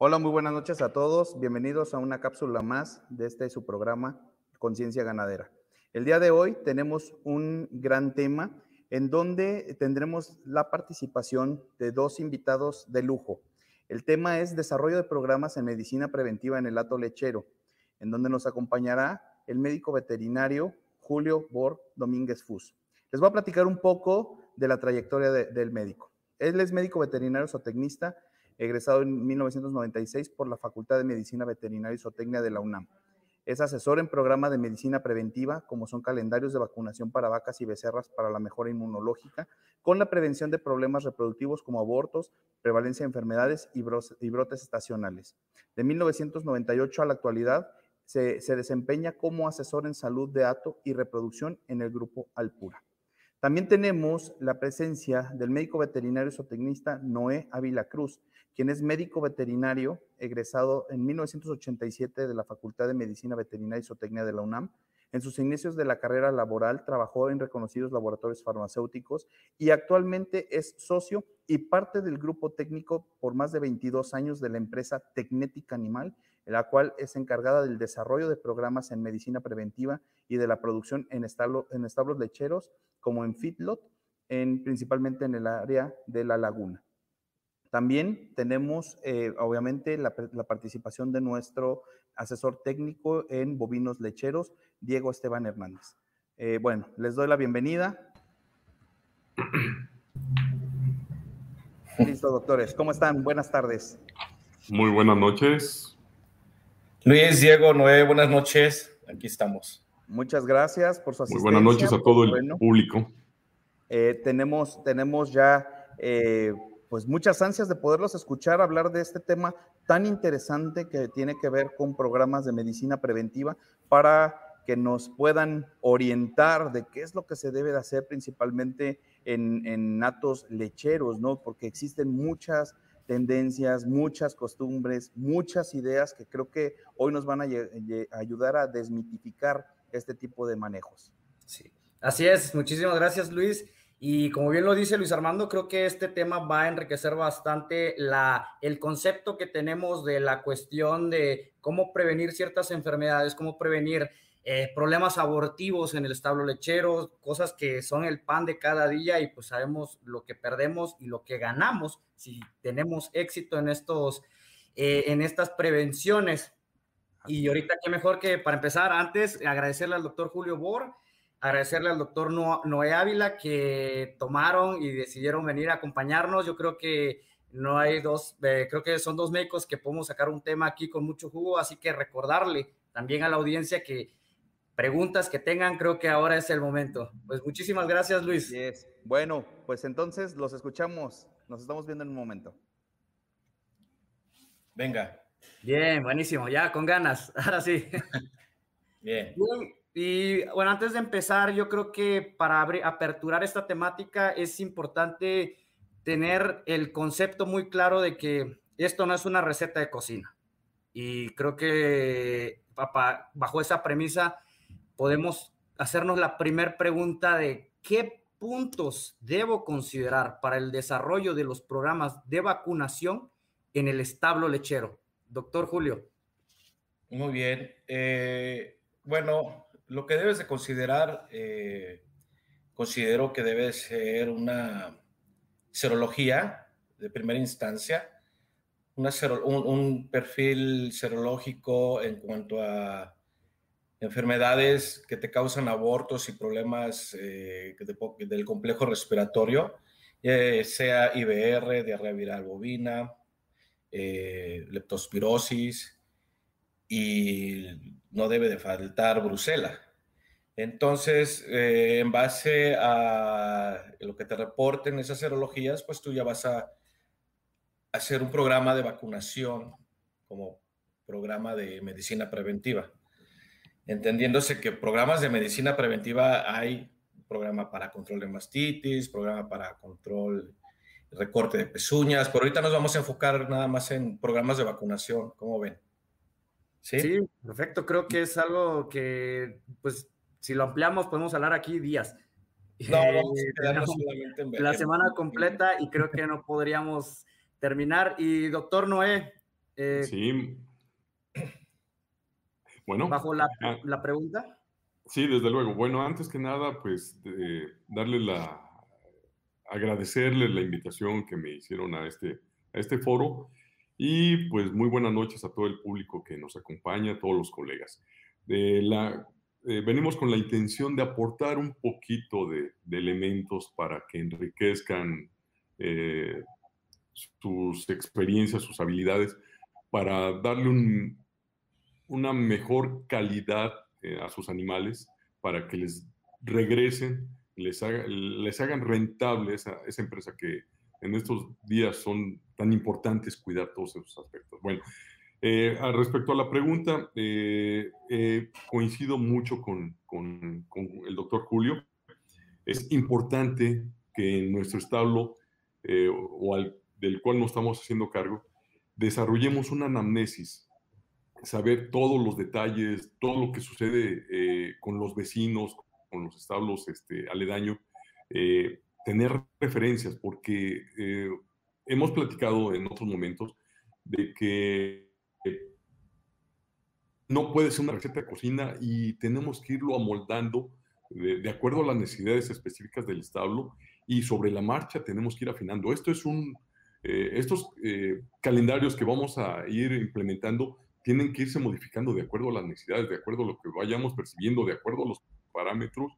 Hola, muy buenas noches a todos. Bienvenidos a una cápsula más de este su programa Conciencia Ganadera. El día de hoy tenemos un gran tema en donde tendremos la participación de dos invitados de lujo. El tema es desarrollo de programas en medicina preventiva en el hato lechero, en donde nos acompañará el médico veterinario Julio Bor Domínguez Fus. Les voy a platicar un poco de la trayectoria del médico. Él es médico veterinario zootecnista, egresado en 1996 por la Facultad de Medicina Veterinaria y Zootecnia de la UNAM. Es asesor en programas de medicina preventiva, como son calendarios de vacunación para vacas y becerras para la mejora inmunológica, con la prevención de problemas reproductivos como abortos, prevalencia de enfermedades y, brotes estacionales. De 1998 a la actualidad, se, se, desempeña como asesor en salud de ato y reproducción en el grupo Alpura. También tenemos la presencia del médico veterinario zootecnista Noé Ávila Cruz, quien es médico veterinario egresado en 1987 de la Facultad de Medicina Veterinaria y Zootecnia de la UNAM. En sus inicios de la carrera laboral trabajó en reconocidos laboratorios farmacéuticos y actualmente es socio y parte del grupo técnico por más de 22 años de la empresa Tecnética Animal, la cual es encargada del desarrollo de programas en medicina preventiva y de la producción en, establos lecheros como en en, principalmente en el área de la laguna. También tenemos, eh, obviamente, la, participación de nuestro asesor técnico en bovinos lecheros, Diego Esteban Hernández. Eh, bueno, les doy la bienvenida. Listo, doctores. ¿Cómo están? Buenas tardes. Muy buenas noches. Luis, Diego, Noé, buenas noches. Aquí estamos. Muchas gracias por su asistencia. Muy buenas noches a todo el público. Eh, tenemos, tenemos ya eh, pues muchas ansias de poderlos escuchar hablar de este tema tan interesante que tiene que ver con programas de medicina preventiva para que nos puedan orientar de qué es lo que se debe de hacer principalmente en, en natos lecheros, ¿no? Porque existen muchas tendencias, muchas costumbres, muchas ideas que creo que hoy nos van a ayudar a desmitificar este tipo de manejos. Sí, así es. Muchísimas gracias, Luis. Y como bien lo dice Luis Armando, creo que este tema va a enriquecer bastante la, el concepto que tenemos de la cuestión de cómo prevenir ciertas enfermedades, cómo prevenir eh, problemas abortivos en el establo lechero, cosas que son el pan de cada día y pues sabemos lo que perdemos y lo que ganamos si tenemos éxito en, estos, eh, en estas prevenciones. Y ahorita qué mejor que para empezar, antes agradecerle al doctor Julio Bor agradecerle al doctor Noé Ávila que tomaron y decidieron venir a acompañarnos. Yo creo que no hay dos, eh, creo que son dos médicos que podemos sacar un tema aquí con mucho jugo, así que recordarle también a la audiencia que preguntas que tengan, creo que ahora es el momento. Pues muchísimas gracias, Luis. Bueno, pues entonces los escuchamos. Nos estamos viendo en un momento. Venga. Bien, buenísimo, ya con ganas. Ahora sí. Bien. Y bueno, antes de empezar, yo creo que para aperturar esta temática es importante tener el concepto muy claro de que esto no es una receta de cocina. Y creo que bajo esa premisa podemos hacernos la primera pregunta de qué puntos debo considerar para el desarrollo de los programas de vacunación en el establo lechero. Doctor Julio. Muy bien. Eh, bueno, lo que debes de considerar, eh, considero que debe ser una serología de primera instancia, un, perfil serológico en cuanto a enfermedades que te causan abortos y problemas eh, del complejo respiratorio, eh, sea IBR, diarrea viral bovina, leptospirosis, y no debe de faltar Bruselas. Entonces, eh, en base a lo que te reporten esas serologías, pues tú ya vas a hacer un programa de vacunación como programa de medicina preventiva. Entendiéndose que programas de medicina preventiva hay programa para control de mastitis, programa para control, recorte de pezuñas, pero ahorita nos vamos a enfocar nada más en programas de vacunación, ¿cómo ven? ¿Sí? perfecto. Creo que es algo que, pues, si lo ampliamos, podemos hablar aquí días. No, solamente en La semana completa y creo que no podríamos terminar. Y doctor Noé, Eh, sí. Bueno. Bajo la, ah. la, pregunta. Sí, desde luego. Bueno, antes que nada, pues darle la, agradecerle la invitación que me hicieron a este, a este foro y pues muy buenas noches a todo el público que nos acompaña, a todos los colegas. la, eh, venimos con la intención de aportar un poquito de, elementos para que enriquezcan eh, sus experiencias, sus habilidades, para darle una mejor calidad eh, a sus animales, para que les regresen, les, les hagan rentable esa, esa empresa que en estos días son tan importantes cuidar todos esos aspectos. Bueno, eh, respecto a la pregunta, eh, eh, coincido mucho con, con, el doctor Julio. Es importante que en nuestro establo, o al, del cual nos estamos haciendo cargo, desarrollemos una anamnesis, saber todos los detalles, todo lo que sucede con los vecinos, con los establos este, aledaños, tener referencias, porque hemos platicado en otros momentos de que no puede ser una receta de cocina y tenemos que irlo amoldando de, acuerdo a las necesidades específicas del establo y sobre la marcha tenemos que ir afinando. Esto es un, eh, estos eh, calendarios que vamos a ir implementando tienen que irse modificando de acuerdo a las necesidades, de acuerdo a lo que vayamos percibiendo, de acuerdo a los parámetros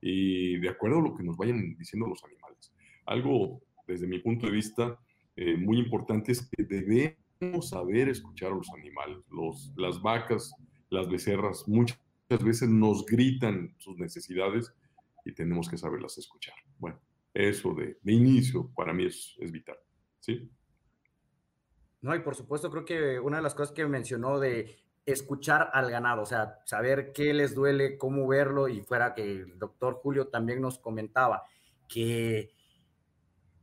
y de acuerdo a lo que nos vayan diciendo los animales. Algo, desde mi punto de vista, eh, muy importante es que debemos saber escuchar a los animales. Los, las vacas, las becerras, muchas veces nos gritan sus necesidades y tenemos que saberlas escuchar. Bueno, eso de, de inicio para mí es, es, vital. ¿Sí? No, y por supuesto creo que una de las cosas que mencionó de escuchar al ganado, o sea, saber qué les duele, cómo verlo, y fuera que el doctor Julio también nos comentaba que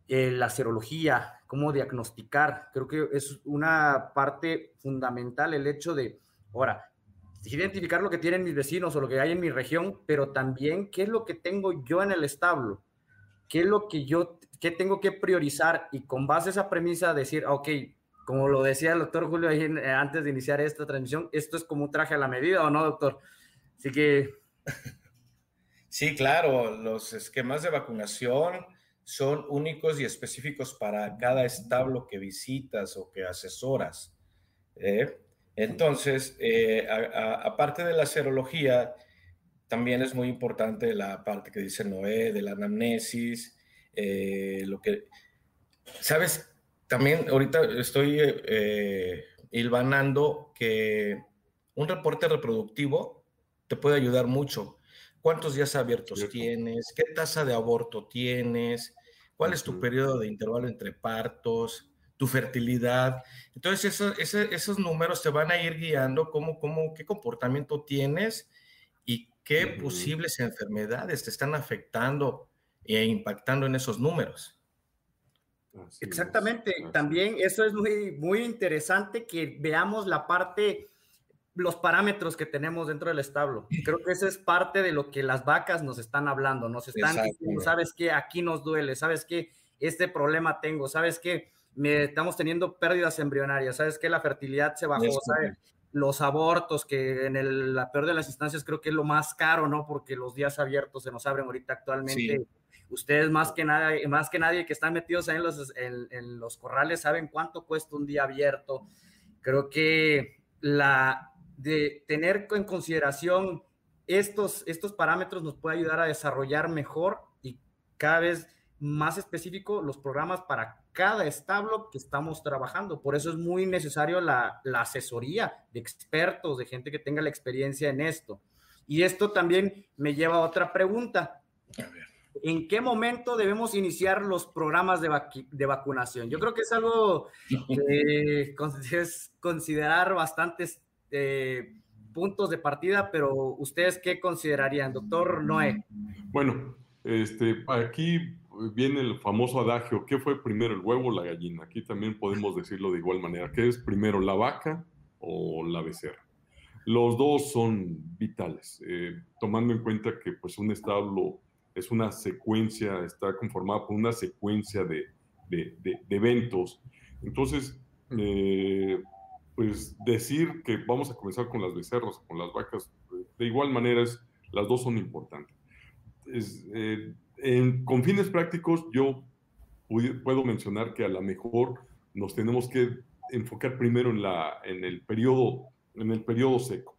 eh, la serología, cómo diagnosticar. Creo que es una parte fundamental el hecho de, ahora, identificar lo que tienen mis vecinos o lo que hay en mi región, pero también qué es lo que tengo yo en el establo, qué es lo que yo, qué tengo que priorizar y con base a esa premisa decir, ah, ok, como lo decía el doctor Julio eh, antes de iniciar esta transmisión, esto es como un traje a la medida o no, doctor. Así que... Sí, claro, los esquemas de vacunación son únicos y específicos para cada establo que visitas o que asesoras. ¿eh? Entonces, eh, aparte de la serología, también es muy importante la parte que dice Noé de la anamnesis, eh, lo que, sabes, también ahorita estoy hilvanando que un reporte reproductivo te puede ayudar mucho. ¿Cuántos días abiertos tienes? ¿Qué tasa de aborto tienes? Cuál es tu periodo de intervalo entre partos, tu fertilidad. Entonces, esos números te van a ir guiando cómo, cómo, qué comportamiento tienes y qué posibles enfermedades te están afectando e impactando en esos números. Exactamente. También eso es muy, muy interesante que veamos la parte los parámetros que tenemos dentro del establo. Creo que eso es parte de lo que las vacas nos están hablando, nos están diciendo, sabes qué, aquí nos duele, sabes qué, este problema tengo, sabes qué, me, estamos teniendo pérdidas embrionarias, sabes qué, la fertilidad se bajó, ¿sabes? los abortos, que en el, la peor de las instancias creo que es lo más caro, ¿no? Porque los días abiertos se nos abren ahorita actualmente. Ustedes más que, nada, más que nadie que están metidos en los, en los corrales saben cuánto cuesta un día abierto. Creo que la, de tener en consideración estos, estos parámetros nos puede ayudar a desarrollar mejor y cada vez más específico los programas para cada establo que estamos trabajando. Por eso es muy necesario la, asesoría de expertos, de gente que tenga la experiencia en esto. Y esto también me lleva a otra pregunta. ¿En qué momento debemos iniciar los programas de, de vacunación? Yo creo que es algo que es considerar bastante eh, puntos de partida, pero ustedes qué considerarían, doctor Noé? Bueno, este, aquí viene el famoso adagio, ¿qué fue primero, el huevo o la gallina? Aquí también podemos decirlo de igual manera, ¿qué es primero, la vaca o la becerra? Los dos son vitales, eh, tomando en cuenta que pues un establo es una secuencia, está conformado por una secuencia de, de, de, eventos. Entonces, eh, pues decir que vamos a comenzar con las becerras, con las vacas, de igual manera es, las dos son importantes. Eh, en, con fines prácticos, yo puedo mencionar que a lo mejor nos tenemos que enfocar primero en, la, en, el, periodo, en el periodo seco,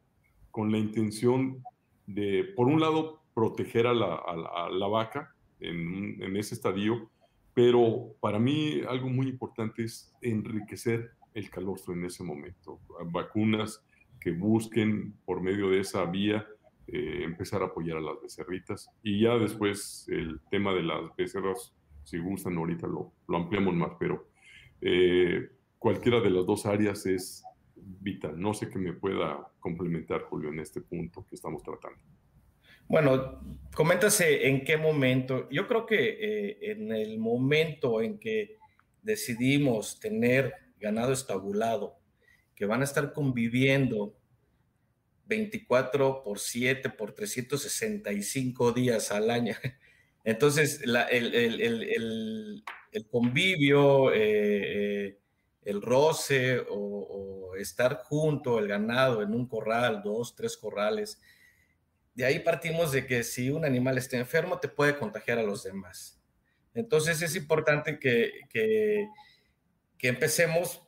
con la intención de, por un lado, proteger a la, a la, vaca en, en, ese estadio, pero para mí algo muy importante es enriquecer el calostro en ese momento. Vacunas que busquen por medio de esa vía eh, empezar a apoyar a las becerritas. Y ya después el tema de las becerras, si gustan, ahorita lo, lo ampliamos más, pero eh, cualquiera de las dos áreas es vital. No sé qué me pueda complementar, Julio, en este punto que estamos tratando. Bueno, coméntase en qué momento. Yo creo que eh, en el momento en que decidimos tener ganado estabulado, que van a estar conviviendo 24 por 7 por 365 días al año. Entonces, el, convivio, eh, eh, el roce o, estar junto, el ganado en un corral, dos, tres corrales, de ahí partimos de que si un animal está enfermo, te puede contagiar a los demás. Entonces, es importante que, que que empecemos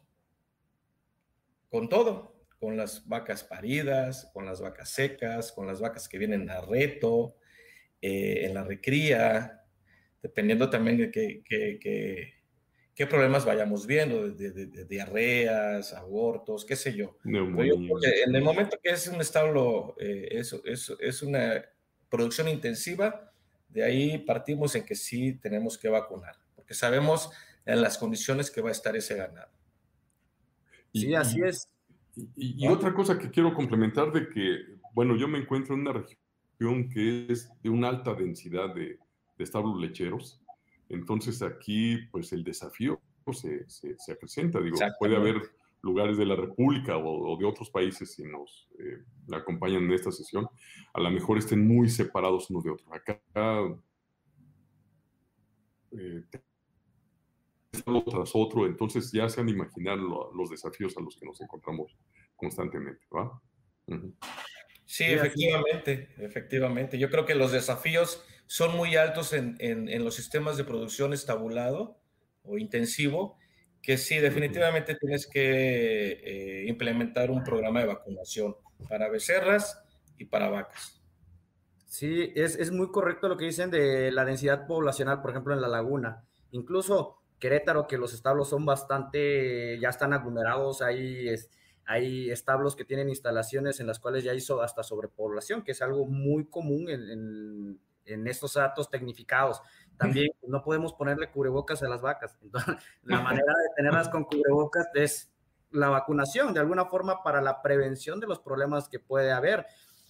con todo, con las vacas paridas, con las vacas secas, con las vacas que vienen a reto, eh, en la recría, dependiendo también de qué, qué, problemas vayamos viendo, de, diarreas, abortos, qué sé yo. en el momento que es un establo, eh, es una producción intensiva, de ahí partimos en que sí tenemos que vacunar, porque sabemos en las condiciones que va a estar ese ganado. sí, así es. Y, otra cosa que quiero complementar de que, bueno, yo me encuentro en una región que es de una alta densidad de, establos lecheros, entonces aquí pues el desafío se, se, acrecenta, digo, puede haber lugares de la República o, de otros países si nos eh, acompañan en esta sesión, a lo mejor estén muy separados unos de otros. Acá eh, uno tras otro, entonces ya se han imaginado los desafíos a los que nos encontramos constantemente, ¿va? Sí, efectivamente, efectivamente. Yo creo que los desafíos son muy altos en, en, los sistemas de producción estabulado o intensivo, que sí, definitivamente tienes que eh, implementar un programa de vacunación para becerras y para vacas. Sí, es, es muy correcto lo que dicen de la densidad poblacional, por ejemplo, en la laguna. Incluso Querétaro, que los establos son bastante, ya están aglomerados, hay, hay establos que tienen instalaciones en las cuales ya hizo hasta sobrepoblación, que es algo muy común en, en, estos datos tecnificados. También no podemos ponerle cubrebocas a las vacas. Entonces, la manera de tenerlas con cubrebocas es la vacunación, de alguna forma, para la prevención de los problemas que puede haber.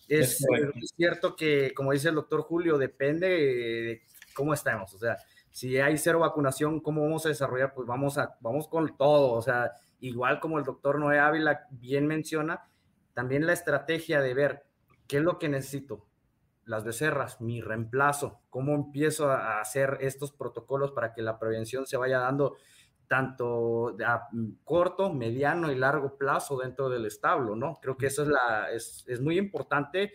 Es, es cierto que, como dice el doctor Julio, depende de cómo estamos. O sea, si hay cero vacunación, ¿cómo vamos a desarrollar? Pues vamos, a, vamos con todo, o sea, igual como el doctor Noé Ávila bien menciona, también la estrategia de ver qué es lo que necesito, las becerras, mi reemplazo, cómo empiezo a hacer estos protocolos para que la prevención se vaya dando tanto a corto, mediano y largo plazo dentro del establo, ¿no? Creo que eso es, la, es, es muy importante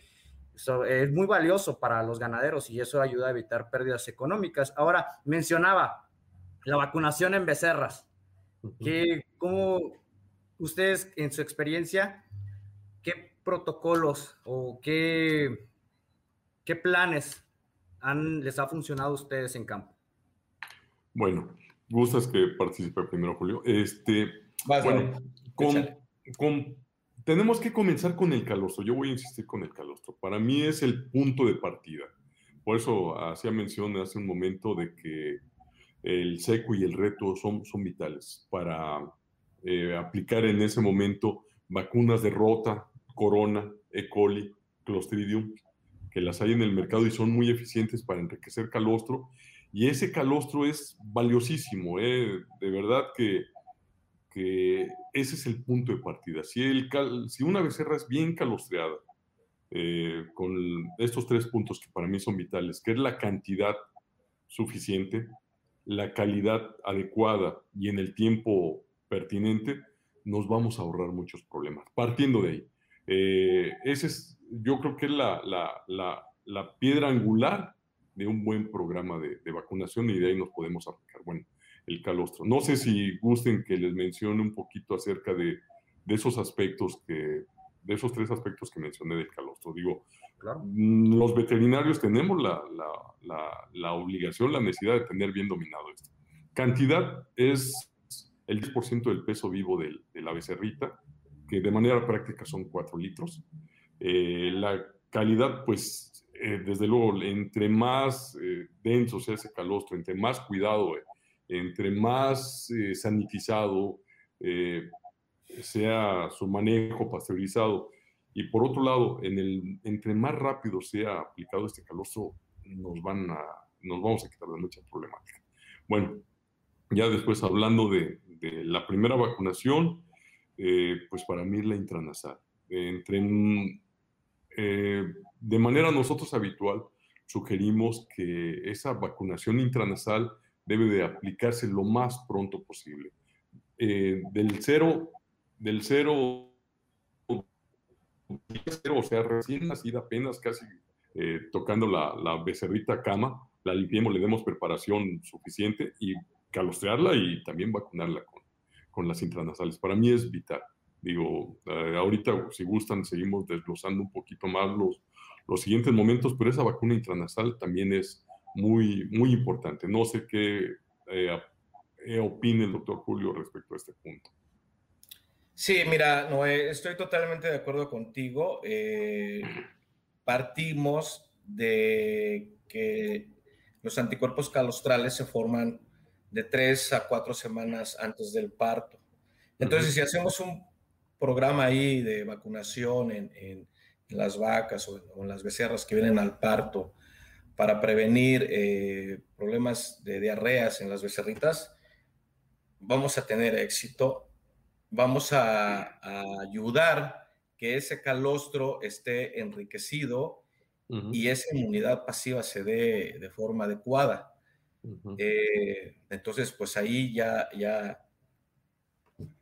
es muy valioso para los ganaderos y eso ayuda a evitar pérdidas económicas. Ahora, mencionaba la vacunación en becerras. ¿Qué, ¿Cómo ustedes, en su experiencia, qué protocolos o qué, qué planes han, les ha funcionado a ustedes en campo? Bueno, gustas que participe primero, Julio. Este, bueno, con, con tenemos que comenzar con el calostro. Yo voy a insistir con el calostro. Para mí es el punto de partida. Por eso hacía mención hace un momento de que el seco y el reto son, vitales para eh, aplicar en ese momento vacunas de rota, corona, E. coli, clostridium, que las hay en el mercado y son muy eficientes para enriquecer calostro. Y ese calostro es valiosísimo, ¿eh? de verdad que ese es el punto de partida. Si, el si una becerra es bien calostreada, eh, con estos tres puntos que para mí son vitales, que es la cantidad suficiente, la calidad adecuada y en el tiempo pertinente, nos vamos a ahorrar muchos problemas. Partiendo de ahí, eh, ese es, yo creo que es la, la, la, la, piedra angular de un buen programa de, de, vacunación y de ahí nos podemos aplicar, bueno, el calostro. No sé si gusten que les mencione un poquito acerca de, de esos aspectos que, de esos tres aspectos que mencioné del calostro. Digo, claro. Mm, los veterinarios tenemos la, la, la, obligación, la necesidad de tener bien dominado esto. Cantidad es el 10% del peso vivo del, de la becerrita, que de manera práctica son 4 litros. Eh, la calidad, pues, eh, desde luego, entre más eh, denso sea ese calostro, entre más cuidado, entre más sanitizado sea su manejo pasteurizado, y por otro lado, en el, entre más rápido sea aplicado este calostro, nos, van a, nos vamos a quitar de mucha problemática. Bueno, ya después hablando de, la primera vacunación, eh, pues para mí la intranasal. Entre, eh, de manera nosotros habitual, sugerimos que esa vacunación intranasal debe de aplicarse lo más pronto posible. Eh, del cero, del cero, o sea, recién nacida, apenas casi tocando la, la becerrita cama, la limpiemos, le demos preparación suficiente y calostrearla y también vacunarla con, con las intranasales. Para mí es vital. Digo, eh, ahorita si gustan seguimos desglosando un poquito más los, los siguientes momentos, pero esa vacuna intranasal también es muy, muy importante. No sé qué eh, eh opine el doctor Julio respecto a este punto. Sí, mira, no, estoy totalmente de acuerdo contigo. Eh, partimos de que los anticuerpos calostrales se forman de tres a cuatro semanas antes del parto. Entonces, si hacemos un programa ahí de vacunación en, las vacas o en, las becerras que vienen al parto para prevenir eh, problemas de diarreas en las becerritas, vamos a tener éxito, vamos a, ayudar que ese calostro esté enriquecido y esa inmunidad pasiva se dé de forma adecuada. Eh, entonces, pues ahí ya, ya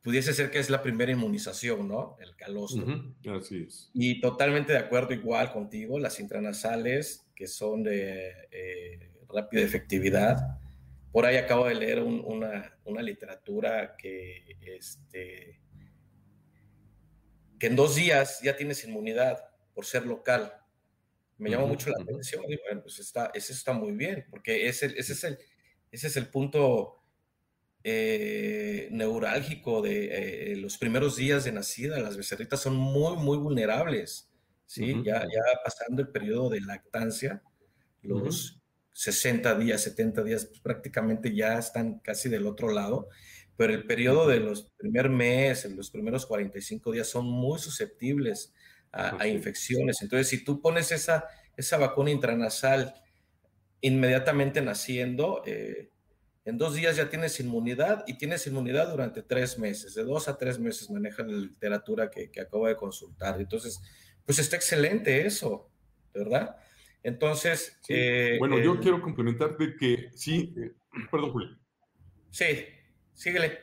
pudiese ser que es la primera inmunización, ¿no? El calostro. Así es. Y totalmente de acuerdo igual contigo, las intranasales que son de eh, rápida efectividad. Por ahí acabo de leer una, una, literatura que, este, que en dos días ya tienes inmunidad por ser local me llama mucho la atención. Y bueno, pues está, eso está muy bien, porque ese, ese, es, el, ese es el punto eh, neurálgico de eh, los primeros días de nacida. Las becerritas son muy, muy vulnerables, ¿sí? ya, ya pasando el periodo de lactancia, los 60 días, 70 días, pues, prácticamente ya están casi del otro lado. Pero el periodo de los primer mes, los primeros 45 días son muy susceptibles a, infecciones. Entonces, si tú pones esa, esa vacuna intranasal inmediatamente naciendo, eh, en dos días ya tienes inmunidad y tienes inmunidad durante tres meses, de dos a tres meses maneja la literatura que, que acabo de consultar. Entonces, pues está excelente eso, ¿verdad? Entonces... Eh, bueno, yo quiero complementar de que sí, eh, perdón, Julio. Sí, síguele.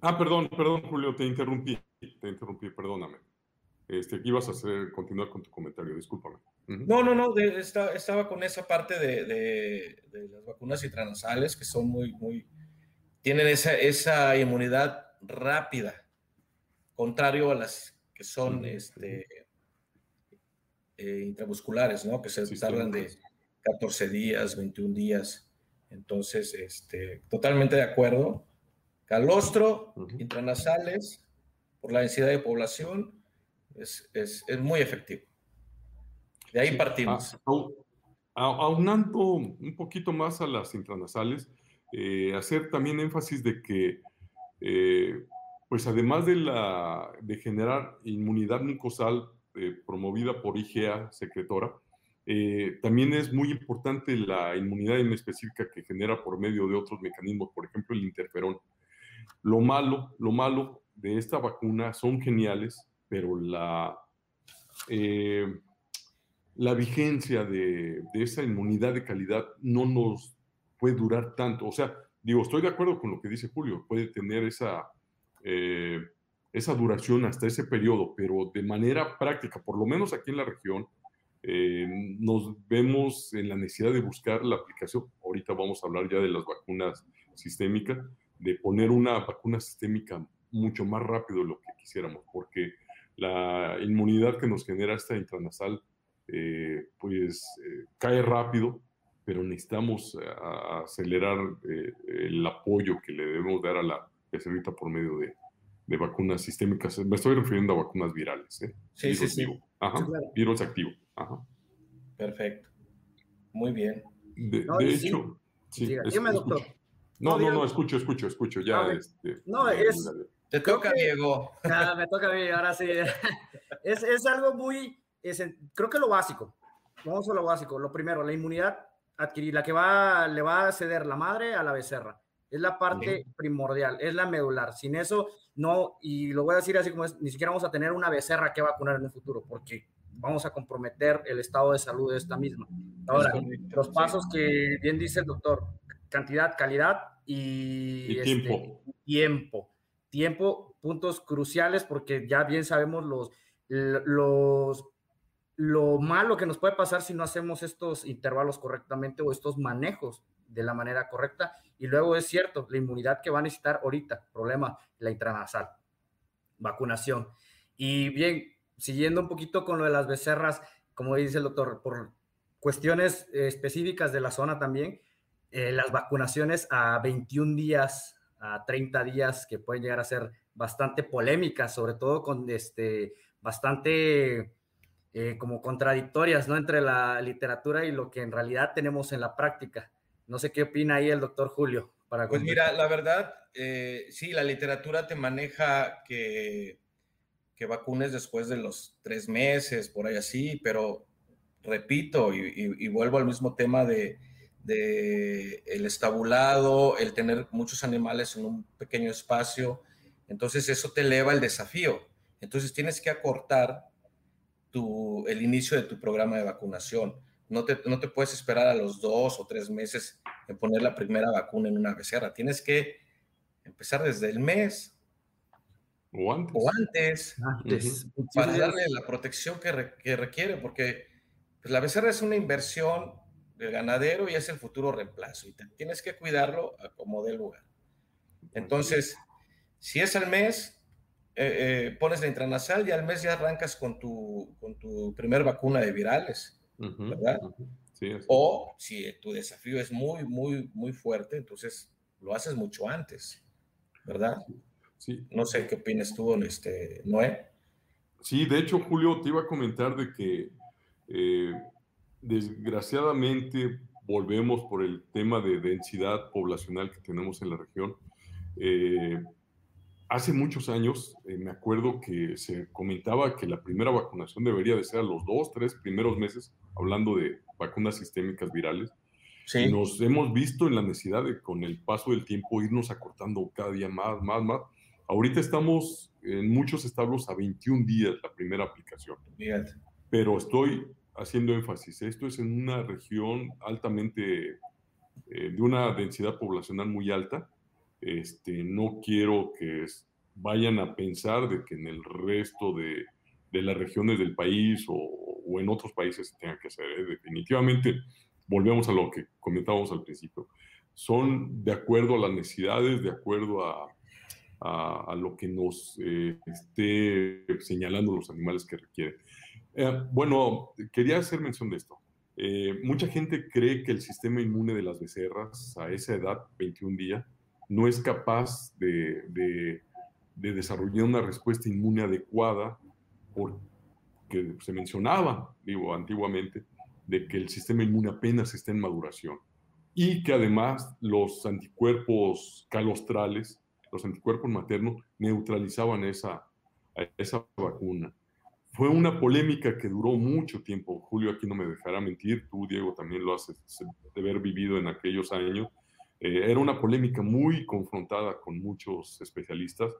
Ah, perdón, perdón, Julio, te interrumpí te interrumpí, perdóname. Este, ibas a hacer, continuar con tu comentario, discúlpame. No, no, no, estaba con esa parte de, de, las vacunas intranasales que son muy, muy, tienen esa, esa inmunidad rápida, contrario a las que son este, eh, intramusculares, ¿no? Que se tardan de 14 días, 21 días. Entonces, este, totalmente de acuerdo. Calostro, intranasales, por la densidad de población, es, es, es muy efectivo. De ahí partimos. aunando un poquito más a las intranasales, eh, hacer también énfasis de que, eh, pues además de, la, de generar inmunidad mucosal eh, promovida por IgA secretora, también es muy importante la inmunidad específica que genera por medio de otros mecanismos, por ejemplo el interferón. Lo malo, lo malo de esta vacuna son geniales, pero la, eh, la vigencia de, esa inmunidad de calidad no nos puede durar tanto. O sea, digo, estoy de acuerdo con lo que dice Julio, puede tener esa, eh, esa duración hasta ese periodo, pero de manera práctica, por lo menos aquí en la región, eh, nos vemos en la necesidad de buscar la aplicación. Ahorita vamos a hablar ya de las vacunas sistémicas, de poner una vacuna sistémica mucho más rápido de lo que quisiéramos, porque la inmunidad que nos genera esta intranasal, eh, pues cae rápido pero necesitamos eh, acelerar eh, el apoyo que le debemos dar a la becerrita por medio de, de, vacunas sistémicas. Me estoy refiriendo a vacunas virales. ¿eh? Sí, virus sí, sí. Ajá, virus activo. Ajá. Perfecto. Muy bien. De, hecho, sí. doctor. No, no, no, escucho, escucho, escucho. Ya, este, no, es... Te toca, Diego. Ah, me toca a mí, ahora sí. es, es algo muy, es, creo que lo básico. Vamos a lo básico. Lo primero, la inmunidad adquirir, la que va, le va a ceder la madre a la becerra. Es la parte primordial, es la medular. Sin eso, no, y lo voy a decir así como es, ni siquiera vamos a tener una becerra que vacunar en el futuro, porque vamos a comprometer el estado de salud de esta misma. Ahora, los pasos que bien dice el doctor, cantidad, calidad y, este, tiempo. tiempo. Tiempo, puntos cruciales, porque ya bien sabemos los, los lo malo que nos puede pasar si no hacemos estos intervalos correctamente o estos manejos de la manera correcta. Y luego es cierto, la inmunidad que va a necesitar ahorita, problema, la intranasal, vacunación. Y bien, siguiendo un poquito con lo de las becerras, como dice el doctor, por cuestiones específicas de la zona también, eh, las vacunaciones a 21 días, a 30 días, que pueden llegar a ser bastante polémicas, sobre todo con este, bastante eh, como contradictorias, ¿no? Entre la literatura y lo que en realidad tenemos en la práctica. No sé qué opina ahí el doctor Julio. Para pues mira, la verdad, eh, sí, la literatura te maneja que, que vacunes después de los tres meses, por ahí así, pero repito y, vuelvo al mismo tema de, de, el estabulado, el tener muchos animales en un pequeño espacio, entonces eso te eleva el desafío. Entonces tienes que acortar el inicio de tu programa de vacunación. No te, no te puedes esperar a los dos o tres meses en poner la primera vacuna en una becerra. Tienes que empezar desde el mes o antes, o antes, para darle la protección que, requiere, porque pues, la becerra es una inversión del ganadero y es el futuro reemplazo y tienes que cuidarlo a como dé lugar. Entonces, si es al mes, eh, eh, pones la intranasal y al mes ya arrancas con tu, con tu primer vacuna de virales, ¿verdad? o si tu desafío es muy, muy, muy fuerte, entonces lo haces mucho antes, ¿verdad? Sí. No sé qué opinas tú, este, Noé. Sí, de hecho, Julio, te iba a comentar de que eh, desgraciadamente volvemos por el tema de densidad poblacional que tenemos en la región. Eh, hace muchos años eh, me acuerdo que se comentaba que la primera vacunación debería de ser a los dos, tres primeros meses, hablando de vacunas sistémicas virales. Sí. Nos hemos visto en la necesidad de, con el paso del tiempo, irnos acortando cada día más, más, más. Ahorita estamos en muchos establos a 21 días la primera aplicación. Pero estoy haciendo énfasis, esto es en una región altamente, eh, de una densidad poblacional muy alta, este, no quiero que vayan a pensar de que en el resto de, de las regiones del país o, o, en otros países se tenga que hacer. ¿eh? Definitivamente, volvemos a lo que comentábamos al principio. Son de acuerdo a las necesidades, de acuerdo a, a, lo que nos eh, esté señalando los animales que requieren. Eh, bueno, quería hacer mención de esto. mucha gente cree que el sistema inmune de las becerras a esa edad, 21 días, no es capaz de, desarrollar una respuesta inmune adecuada porque se mencionaba, digo, antiguamente, de que el sistema inmune apenas está en maduración y que además los anticuerpos calostrales, los anticuerpos maternos, neutralizaban esa, esa vacuna. Fue una polémica que duró mucho tiempo. Julio aquí no me dejará mentir, tú, Diego, también lo has de haber vivido en aquellos años eh, era una polémica muy confrontada con muchos especialistas,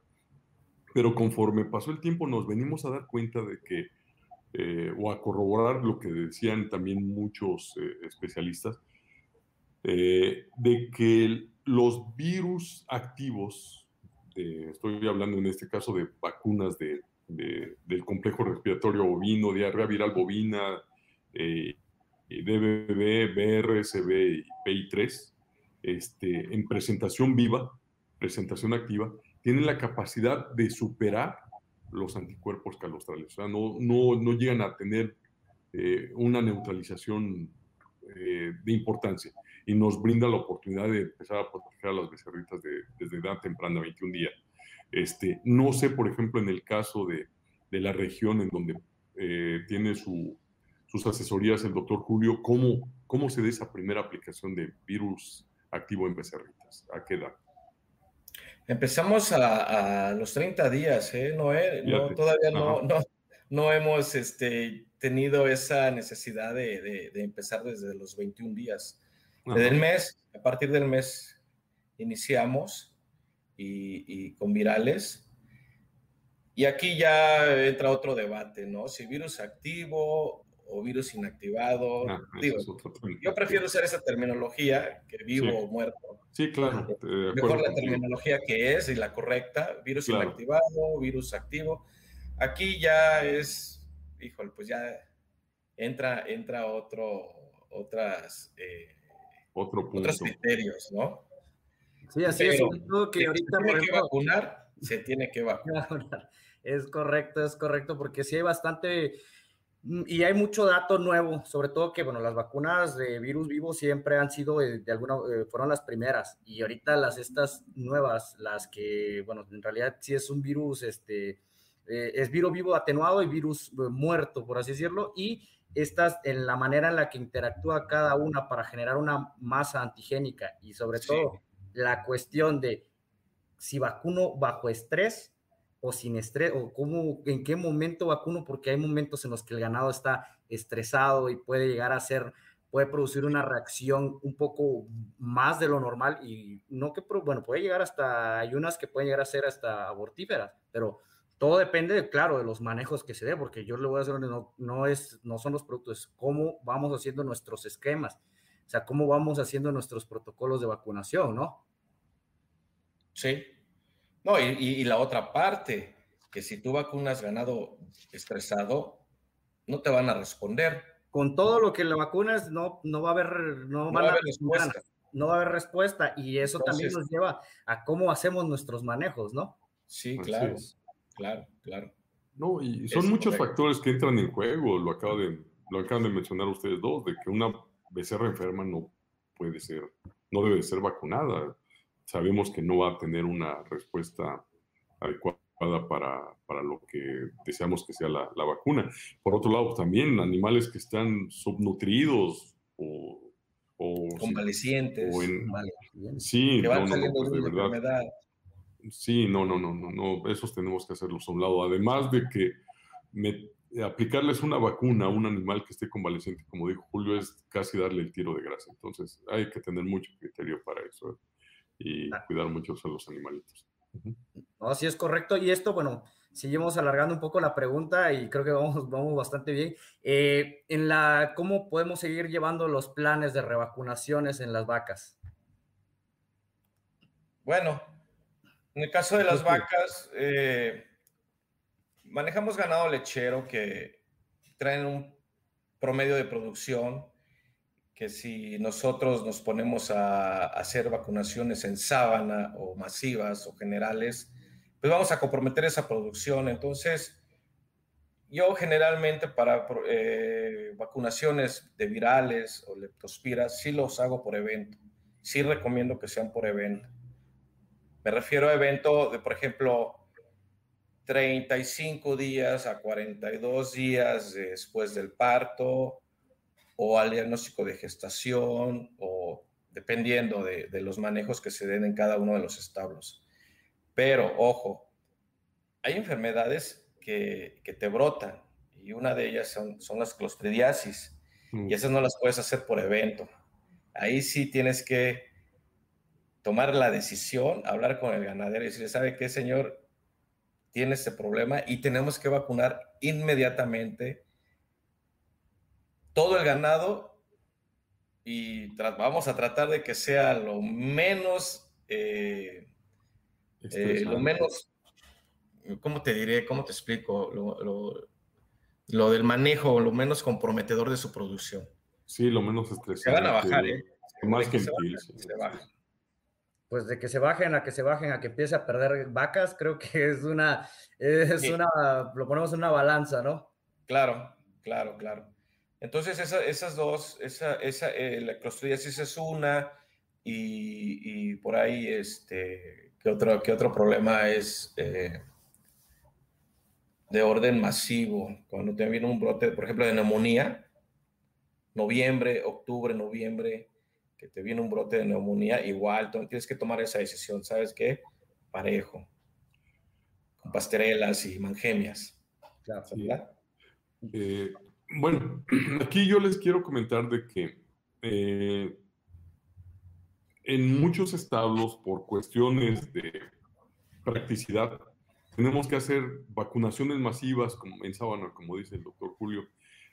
pero conforme pasó el tiempo nos venimos a dar cuenta de que, eh, o a corroborar lo que decían también muchos eh, especialistas, de que los virus activos, estoy hablando en este caso de vacunas de, del complejo respiratorio bovino, diarrea viral bovina, eh, DBB, BRSB y PI3, este, en presentación viva, presentación activa, tienen la capacidad de superar los anticuerpos calostrales. O sea, no, no, no llegan a tener eh, una neutralización eh, de importancia y nos brinda la oportunidad de empezar a proteger a las becerritas desde edad temprana, 21 días. Este, no sé, por ejemplo, en el caso de, de la región en donde eh, tiene su, sus asesorías el doctor Julio, ¿cómo, cómo se da esa primera aplicación de virus activo en becerritas? ¿A qué edad? Empezamos a, los 30 días, ¿eh, Noé? No, todavía no, no, no, hemos este, tenido esa necesidad de, de, empezar desde los 21 días. Desde el mes, a partir del mes, iniciamos y, y, con virales. Y aquí ya entra otro debate, ¿no? Si virus activo o virus inactivado. Ah, yo prefiero usar esa terminología que vivo o muerto. Sí, claro. Mejor la terminología que es y la correcta, virus inactivado, virus activo. Aquí ya es, híjole, pues ya entra, entra otro, otras, eh, otro otros criterios, ¿no? Sí, así es. que ahorita, se tiene que vacunar, se tiene que vacunar. Es correcto, es correcto, porque sí hay bastante Mm, y hay mucho dato nuevo, sobre todo que, bueno, las vacunas de virus vivo siempre han sido eh, de alguna, eh, fueron las primeras y ahorita las estas nuevas, las que, bueno, en realidad sí es un virus, este, eh, es virus vivo atenuado y virus muerto, por así decirlo, y estas en la manera en la que interactúa cada una para generar una masa antigénica y sobre todo la cuestión de si vacuno bajo estrés o sin estrés, o cómo, en qué momento vacuno, porque hay momentos en los que el ganado está estresado y puede llegar a ser, puede producir una reacción un poco más de lo normal y no que, bueno, puede llegar hasta, hay unas que pueden llegar a ser hasta abortíferas, pero todo depende, claro, de los manejos que se dé, porque yo le voy a hacer, no, no, es, no son los productos, es cómo vamos haciendo nuestros esquemas, o sea, cómo vamos haciendo nuestros protocolos de vacunación, ¿no? Sí, no, y, la otra parte, que si tú vacunas ganado estresado, no te van a responder. Con todo lo que le vacunas, no, no va a haber, no, va a haber respuesta. No va a haber respuesta. Y eso también nos lleva a cómo hacemos nuestros manejos, ¿no? Sí, claro, claro, claro. No, y son muchos factores que entran en juego, lo, acabo de, lo acaban de mencionar ustedes dos, de que una becerra enferma no puede ser, no debe ser vacunada sabemos que no va a tener una respuesta adecuada para, para lo que deseamos que sea la, la, vacuna. Por otro lado, también animales que están subnutridos o... o Convalecientes. sí, no, no, pues de verdad. Sí, no, no, no, no, no, esos tenemos que hacerlos a un lado. Además de que me, aplicarles una vacuna a un animal que esté convaleciente, como dijo Julio, es casi darle el tiro de grasa. Entonces, hay que tener mucho criterio para eso. ¿eh? y cuidar mucho a los animalitos. No, así es correcto. Y esto, bueno, seguimos alargando un poco la pregunta y creo que vamos, vamos bastante bien. Eh, en la, ¿Cómo podemos seguir llevando los planes de revacunaciones en las vacas? Bueno, en el caso de las vacas, eh, manejamos ganado lechero que traen un promedio de producción que si nosotros nos ponemos a hacer vacunaciones en sábana o masivas o generales, pues vamos a comprometer esa producción. Entonces, yo generalmente para eh, vacunaciones de virales o leptospiras, sí los hago por evento. Sí recomiendo que sean por evento. Me refiero a evento de, por ejemplo, 35 días a 42 días después del parto, o al diagnóstico de gestación o dependiendo de, los manejos que se den en cada uno de los establos. Pero, ojo, hay enfermedades que, te brotan y una de ellas son, son las clostridiasis mm. y esas no las puedes hacer por evento. Ahí sí tienes que tomar la decisión, hablar con el ganadero y decirle, ¿sabe qué, señor? Tiene este problema y tenemos que vacunar inmediatamente todo el ganado y vamos a tratar de que sea lo menos, eh, eh, lo menos, ¿cómo te diré? ¿Cómo te explico? Lo, lo, del manejo, lo menos comprometedor de su producción. Sí, lo menos estresante. Se van a bajar, ¿eh? Más que Pues de que se bajen a que se bajen a que empiece a perder vacas, creo que es una, es una, lo ponemos en una balanza, ¿no? Claro, claro, claro. Entonces, esas dos, esa, esa, eh, la clostridiasis es una, y, y, por ahí, este, ¿qué otro, qué otro problema es eh, de orden masivo? Cuando te viene un brote, por ejemplo, de neumonía, noviembre, octubre, noviembre, que te viene un brote de neumonía, igual tienes que tomar esa decisión, ¿sabes qué? Parejo, con pasterelas y mangemias. Claro, eh, bueno, aquí yo les quiero comentar de que eh, en muchos establos, por cuestiones de practicidad, tenemos que hacer vacunaciones masivas, como en sábana, como dice el doctor Julio,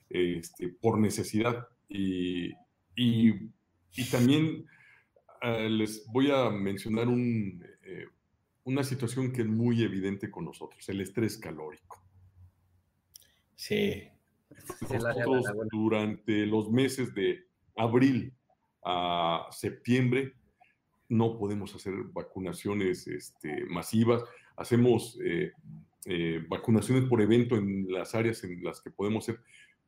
este, por necesidad. Y, y, también eh, les voy a mencionar un, una situación que es muy evidente con nosotros, el estrés calórico. Sí, nosotros durante los meses de abril a septiembre no podemos hacer vacunaciones este, masivas. Hacemos eh, eh, vacunaciones por evento en las áreas en las que podemos hacer,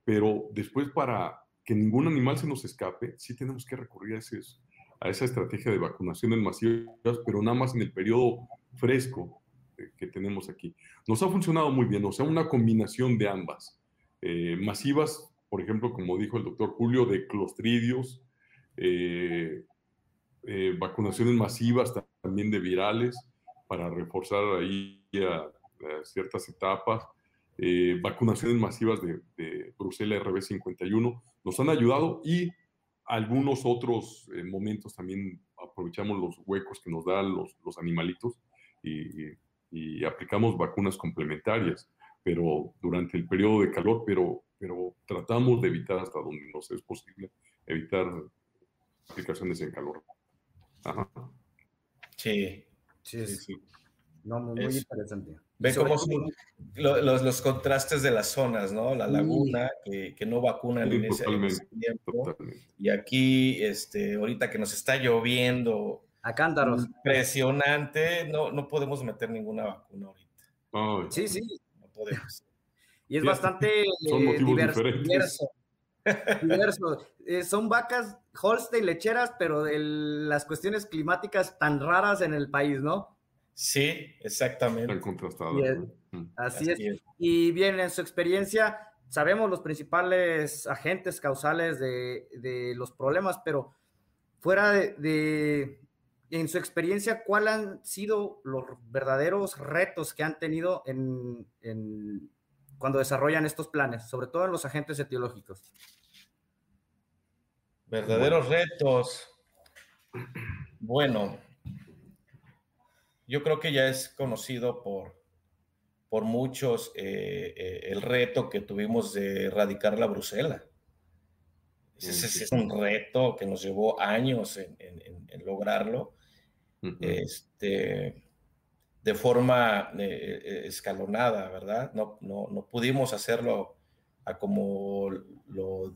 pero después para que ningún animal se nos escape, sí tenemos que recurrir a, esa estrategia de vacunaciones masivas, pero nada más en el periodo fresco que tenemos aquí. Nos ha funcionado muy bien, o sea, una combinación de ambas. Eh, masivas, por ejemplo, como dijo el doctor Julio, de clostridios, eh, eh, vacunaciones masivas también de virales para reforzar ahí ciertas etapas, vacunaciones masivas de, de Brusela RB51 nos han ayudado y algunos otros momentos también aprovechamos los huecos que nos dan los, los animalitos y, y aplicamos vacunas complementarias pero durante el periodo de calor, pero, pero tratamos de evitar hasta donde nos es posible, evitar aplicaciones en calor. Ajá. Sí, sí, sí. No, muy, interesante. Ven cómo son los, los, contrastes de las zonas, ¿no? La laguna, que, que, no vacunan en, ese, tiempo. Y aquí, este, ahorita que nos está lloviendo. A cántaros. Impresionante, no, no podemos meter ninguna vacuna ahorita. sí, sí, y es bastante eh, diverso. Eh, son vacas Holstein lecheras, pero de las cuestiones climáticas tan raras en el país, ¿no? Sí, exactamente. así, es. Y bien, en su experiencia, sabemos los principales agentes causales de, los problemas, pero fuera de, en su experiencia, ¿cuáles han sido los verdaderos retos que han tenido en, cuando desarrollan estos planes, sobre todo en los agentes etiológicos? Verdaderos retos. Bueno, yo creo que ya es conocido por, por muchos eh, eh, el reto que tuvimos de erradicar la Brucela. Ese, es un reto que nos llevó años en lograrlo este, de forma eh, escalonada, ¿verdad? No, no, no, pudimos hacerlo a como lo,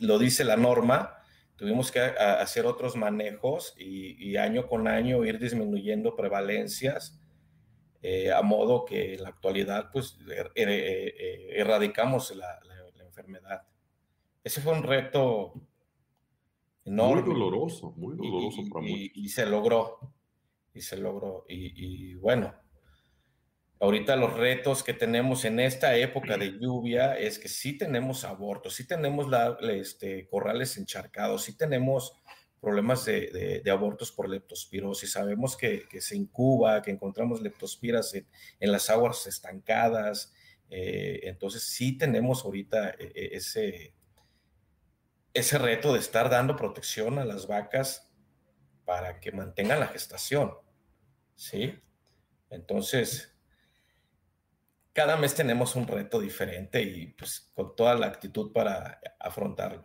lo dice la norma, tuvimos que hacer otros manejos y, año con año ir disminuyendo prevalencias eh, a modo que en la actualidad pues er, er, erradicamos la, la, enfermedad. Ese fue un reto muy doloroso, muy doloroso y, para Y, se logró, y se logró. Y, bueno, ahorita los retos que tenemos en esta época de lluvia es que sí tenemos abortos, sí tenemos la, este, corrales encharcados, sí tenemos problemas de, abortos por leptospirosis. Sabemos que, se incuba, que encontramos leptospiras en, las aguas estancadas. Eh, entonces sí tenemos ahorita eh, eh, ese, ese reto de estar dando protección a las vacas para que mantengan la gestación. ¿Sí? Entonces, cada mes tenemos un reto diferente y pues con toda la actitud para afrontarlo.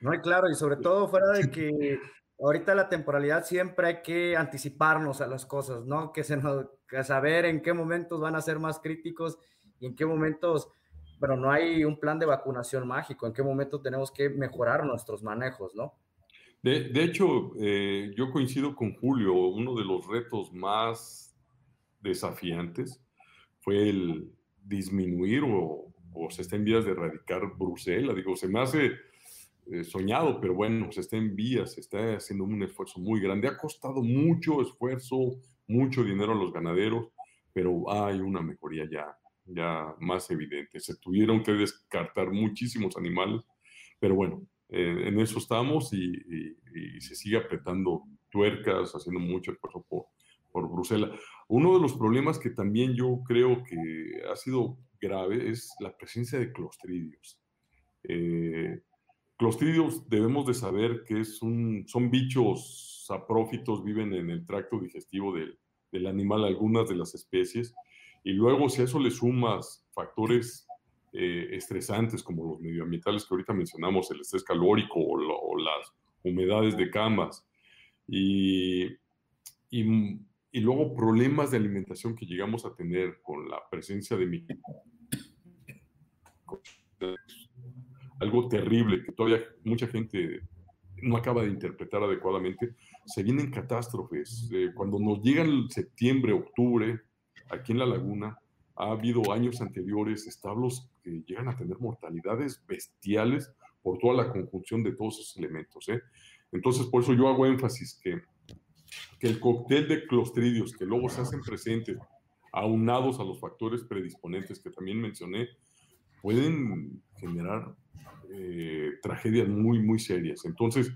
No, y claro, y sobre todo fuera de que ahorita la temporalidad siempre hay que anticiparnos a las cosas, ¿no? Que se nos, que saber en qué momentos van a ser más críticos y en qué momentos, pero no hay un plan de vacunación mágico, en qué momento tenemos que mejorar nuestros manejos, ¿no? De, de hecho, eh, yo coincido con Julio, uno de los retos más desafiantes fue el disminuir o, o se está en vías de erradicar Bruselas. Digo, se me hace eh, soñado, pero bueno, se está en vías, se está haciendo un esfuerzo muy grande. Ha costado mucho esfuerzo, mucho dinero a los ganaderos, pero hay una mejoría ya, ya más evidente. Se tuvieron que descartar muchísimos animales, pero bueno, eh, en eso estamos y, y, se sigue apretando tuercas, haciendo mucho esfuerzo por, por Bruselas. Uno de los problemas que también yo creo que ha sido grave es la presencia de clostridios. Eh, clostridios debemos de saber que es un, son bichos saprófitos, viven en el tracto digestivo del, del, animal, algunas de las especies, y luego si a eso le sumas factores eh, estresantes como los medioambientales que ahorita mencionamos, el estrés calórico o, lo, o las humedades de camas, y, y y luego problemas de alimentación que llegamos a tener con la presencia de mi algo terrible que todavía mucha gente no acaba de interpretar adecuadamente, se vienen catástrofes. Eh, cuando nos llega el septiembre, octubre, aquí en la laguna, ha habido años anteriores establos que llegan a tener mortalidades bestiales por toda la conjunción de todos esos elementos. ¿eh? Entonces, por eso yo hago énfasis que que el cóctel de clostridios que luego se hacen presentes, aunados a los factores predisponentes que también mencioné, pueden generar eh, tragedias muy, muy serias. Entonces,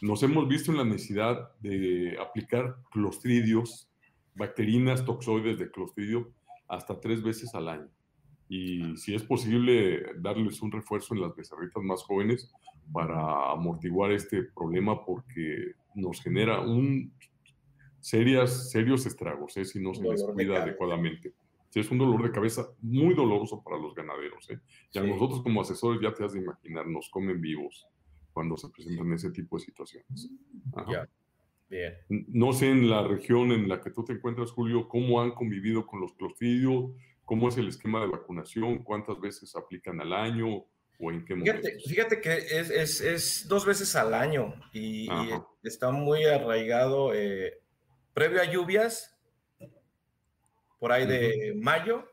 nos hemos visto en la necesidad de aplicar clostridios, bacterinas toxoides de clostridio, hasta tres veces al año. Y si es posible, darles un refuerzo en las becerritas más jóvenes para amortiguar este problema porque nos genera un serias, serios estragos ¿eh? si no se les cuida adecuadamente. Sí, es un dolor de cabeza muy doloroso para los ganaderos. ¿eh? Y a nosotros como asesores ya te has de imaginar, nos comen vivos cuando se presentan ese tipo de situaciones. Ya. Bien. No sé en la región en la que tú te encuentras, Julio, cómo han convivido con los clostridios, cómo es el esquema de vacunación, cuántas veces aplican al año o en qué momento. Fíjate, fíjate que es, es, es, dos veces al año y, y está muy arraigado eh, previo a lluvias, por ahí de mayo,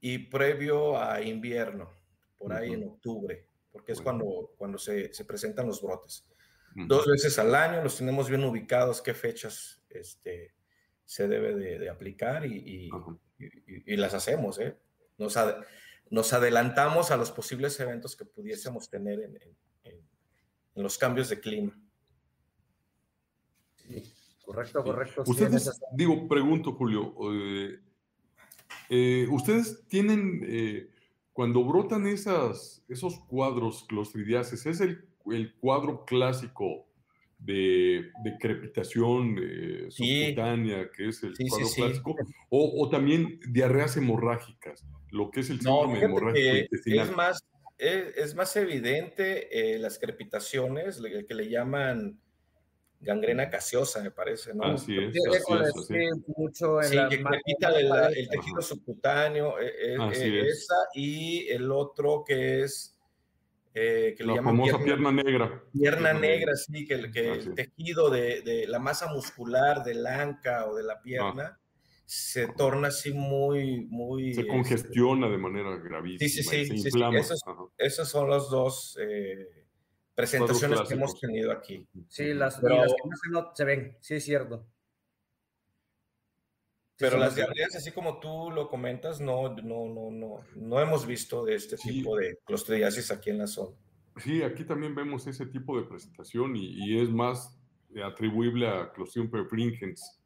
y previo a invierno, por ahí en octubre, porque es cuando, cuando se, se, presentan los brotes. Dos veces al año los tenemos bien ubicados, qué fechas este, se debe de, aplicar y, y, y, las hacemos. ¿eh? Nos, ad, nos, adelantamos a los posibles eventos que pudiésemos tener en, en, en los cambios de clima. Correcto, correcto. Ustedes, digo, pregunto, Julio, eh, eh, ustedes tienen, eh, cuando brotan esas, esos cuadros clostridiaces, ¿es el, el cuadro clásico de, de crepitación subcutánea, que es el sí, cuadro clásico, o, o, también diarreas hemorrágicas, lo que es el síndrome no, hemorrágico intestinal? Es más, es, es más evidente las crepitaciones, que le llaman gangrena gaseosa, me parece, ¿no? Así es. Gaseosa, sí. Mucho en sí, que quita el, el, tejido subcutáneo, eh, eh, esa, y el otro que es. Eh, que la le llaman famosa pierna, pierna negra. Pierna negra, sí, que, que el tejido de, de, la masa muscular del anca o de la pierna ah. se torna así muy, muy. Se congestiona este, de manera gravísima. Sí, sí, sí. se sí, esos, esos, son los dos. Presentaciones que hemos tenido aquí. Sí, las, pero, las que no se, no se ven, sí es cierto. Pero sí, las diarreas, así como tú lo comentas, no, no, no, no, no hemos visto de este sí. tipo de clostridiasis aquí en la zona. Sí, aquí también vemos ese tipo de presentación y, y es más atribuible a Clostridium perfringens,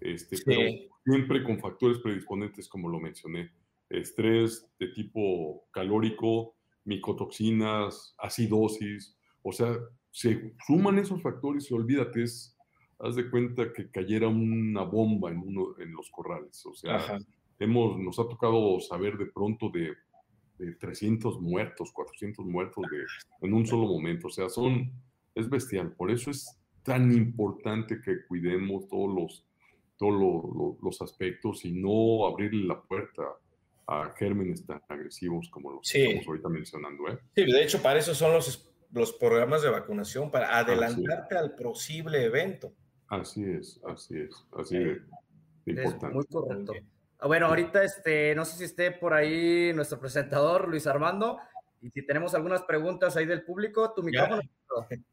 este, sí. pero siempre con factores predisponentes, como lo mencioné, estrés de tipo calórico, micotoxinas, acidosis, o sea, se suman esos factores y olvídate, es, haz de cuenta que cayera una bomba en, uno, en los corrales. O sea, hemos, nos ha tocado saber de pronto de de 300 muertos, 400 muertos de, en un solo momento. O sea, son, es bestial. Por eso es tan importante que cuidemos todos los, todos los, aspectos y no abrirle la puerta a gérmenes tan agresivos como los que estamos ahorita mencionando. ¿eh? Sí, de hecho, para eso son los, los programas de vacunación, para adelantarte al posible evento. Así es, así es, así es. Importante. muy correcto. Bueno, ahorita este, no sé si esté por ahí nuestro presentador Luis Armando y si tenemos algunas preguntas ahí del público, tu micrófono.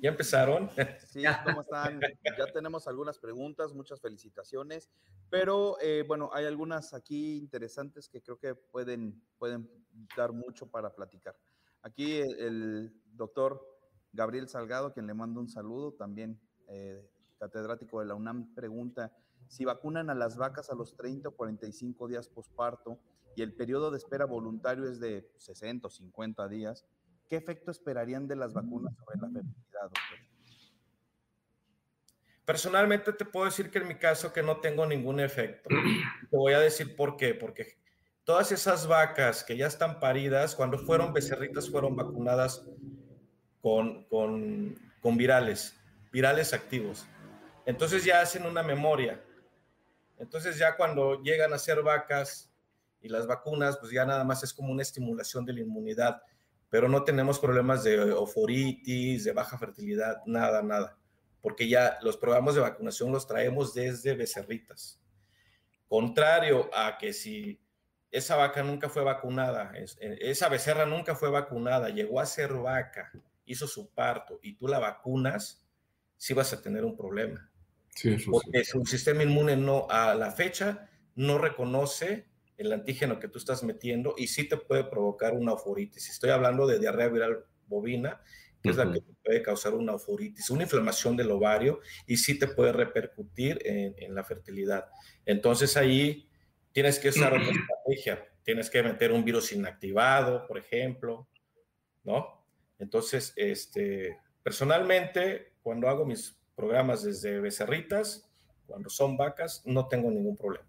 ¿Ya empezaron? Sí, ¿cómo están? Ya tenemos algunas preguntas, muchas felicitaciones, pero eh, bueno, hay algunas aquí interesantes que creo que pueden, pueden dar mucho para platicar. Aquí el, doctor Gabriel Salgado, quien le mando un saludo, también eh, catedrático de la UNAM, pregunta, si vacunan a las vacas a los 30 o 45 días posparto y el periodo de espera voluntario es de 60 o 50 días, ¿qué efecto esperarían de las vacunas sobre la fertilidad, doctor? Personalmente te puedo decir que en mi caso que no tengo ningún efecto. Te voy a decir por qué, porque todas esas vacas que ya están paridas, cuando fueron becerritas, fueron vacunadas con, con, con virales, virales activos. Entonces ya hacen una memoria. Entonces ya cuando llegan a ser vacas y las vacunas, pues ya nada más es como una estimulación de la inmunidad, pero no tenemos problemas de oforitis, de baja fertilidad, nada, nada, porque ya los programas de vacunación los traemos desde becerritas. Contrario a que si esa vaca nunca fue vacunada, eh, esa becerra nunca fue vacunada, llegó a ser vaca, hizo su parto y tú la vacunas, sí vas a tener un problema. Sí, eso porque su sistema inmune no, a la fecha no reconoce el antígeno que tú estás metiendo y sí te puede provocar una euforitis. Estoy hablando de diarrea viral bovina, que es la que puede causar una euforitis, una inflamación del ovario y sí te puede repercutir en, en la fertilidad. Entonces ahí tienes que usar otra estrategia. Tienes que meter un virus inactivado, por ejemplo, ¿no? Entonces, este, personalmente, cuando hago mis programas desde becerritas, cuando son vacas, no tengo ningún problema.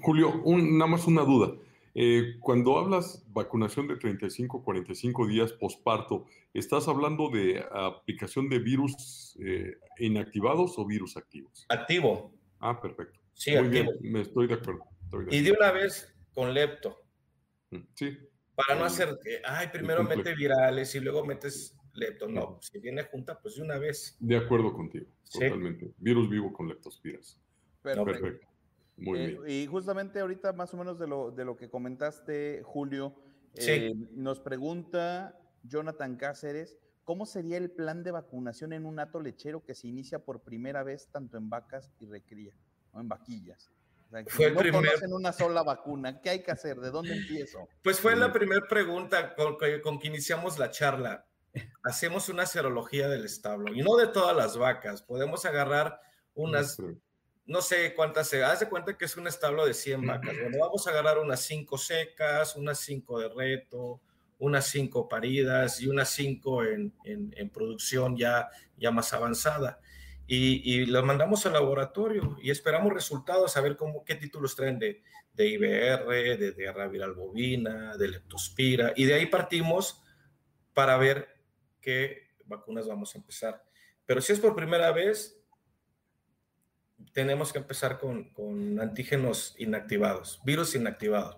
Julio, nada más una duda. Eh, cuando hablas vacunación de 35 45 días posparto, ¿estás hablando de aplicación de virus eh, inactivados o virus activos? Activo. Ah, perfecto. Sí, Muy activo. Bien, me estoy de acuerdo. y de una vez con lepto. Sí. Para no hacer que, ay, primero mete virales y luego metes lepto. No, si viene junta, pues de una vez. De acuerdo contigo, totalmente. Virus vivo con leptospiras. Perfecto. Muy eh, bien. Y justamente ahorita, más o menos de lo, de lo que comentaste, Julio, eh, nos pregunta Jonathan Cáceres, ¿cómo sería el plan de vacunación en un ato lechero que se inicia por primera vez tanto en vacas y recría, o en vaquillas? Fue no primer... conocen una sola vacuna, ¿qué hay que hacer? ¿De dónde empiezo? Pues fue la primera pregunta con, con, que iniciamos la charla. Hacemos una serología del establo y no de todas las vacas. Podemos agarrar unas no sé cuántas se hace cuenta que es un establo de 100 vacas. Bueno, vamos a agarrar unas 5 secas, unas 5 de reto, unas 5 paridas y unas 5 en, en, producción ya, ya más avanzada. Y, y las mandamos al laboratorio y esperamos resultados, a ver cómo, qué títulos traen de, de IBR, de diarrea viral bovina, de leptospira, y de ahí partimos para ver qué vacunas vamos a empezar. Pero si es por primera vez, tenemos que empezar con, antígenos inactivados, virus inactivados.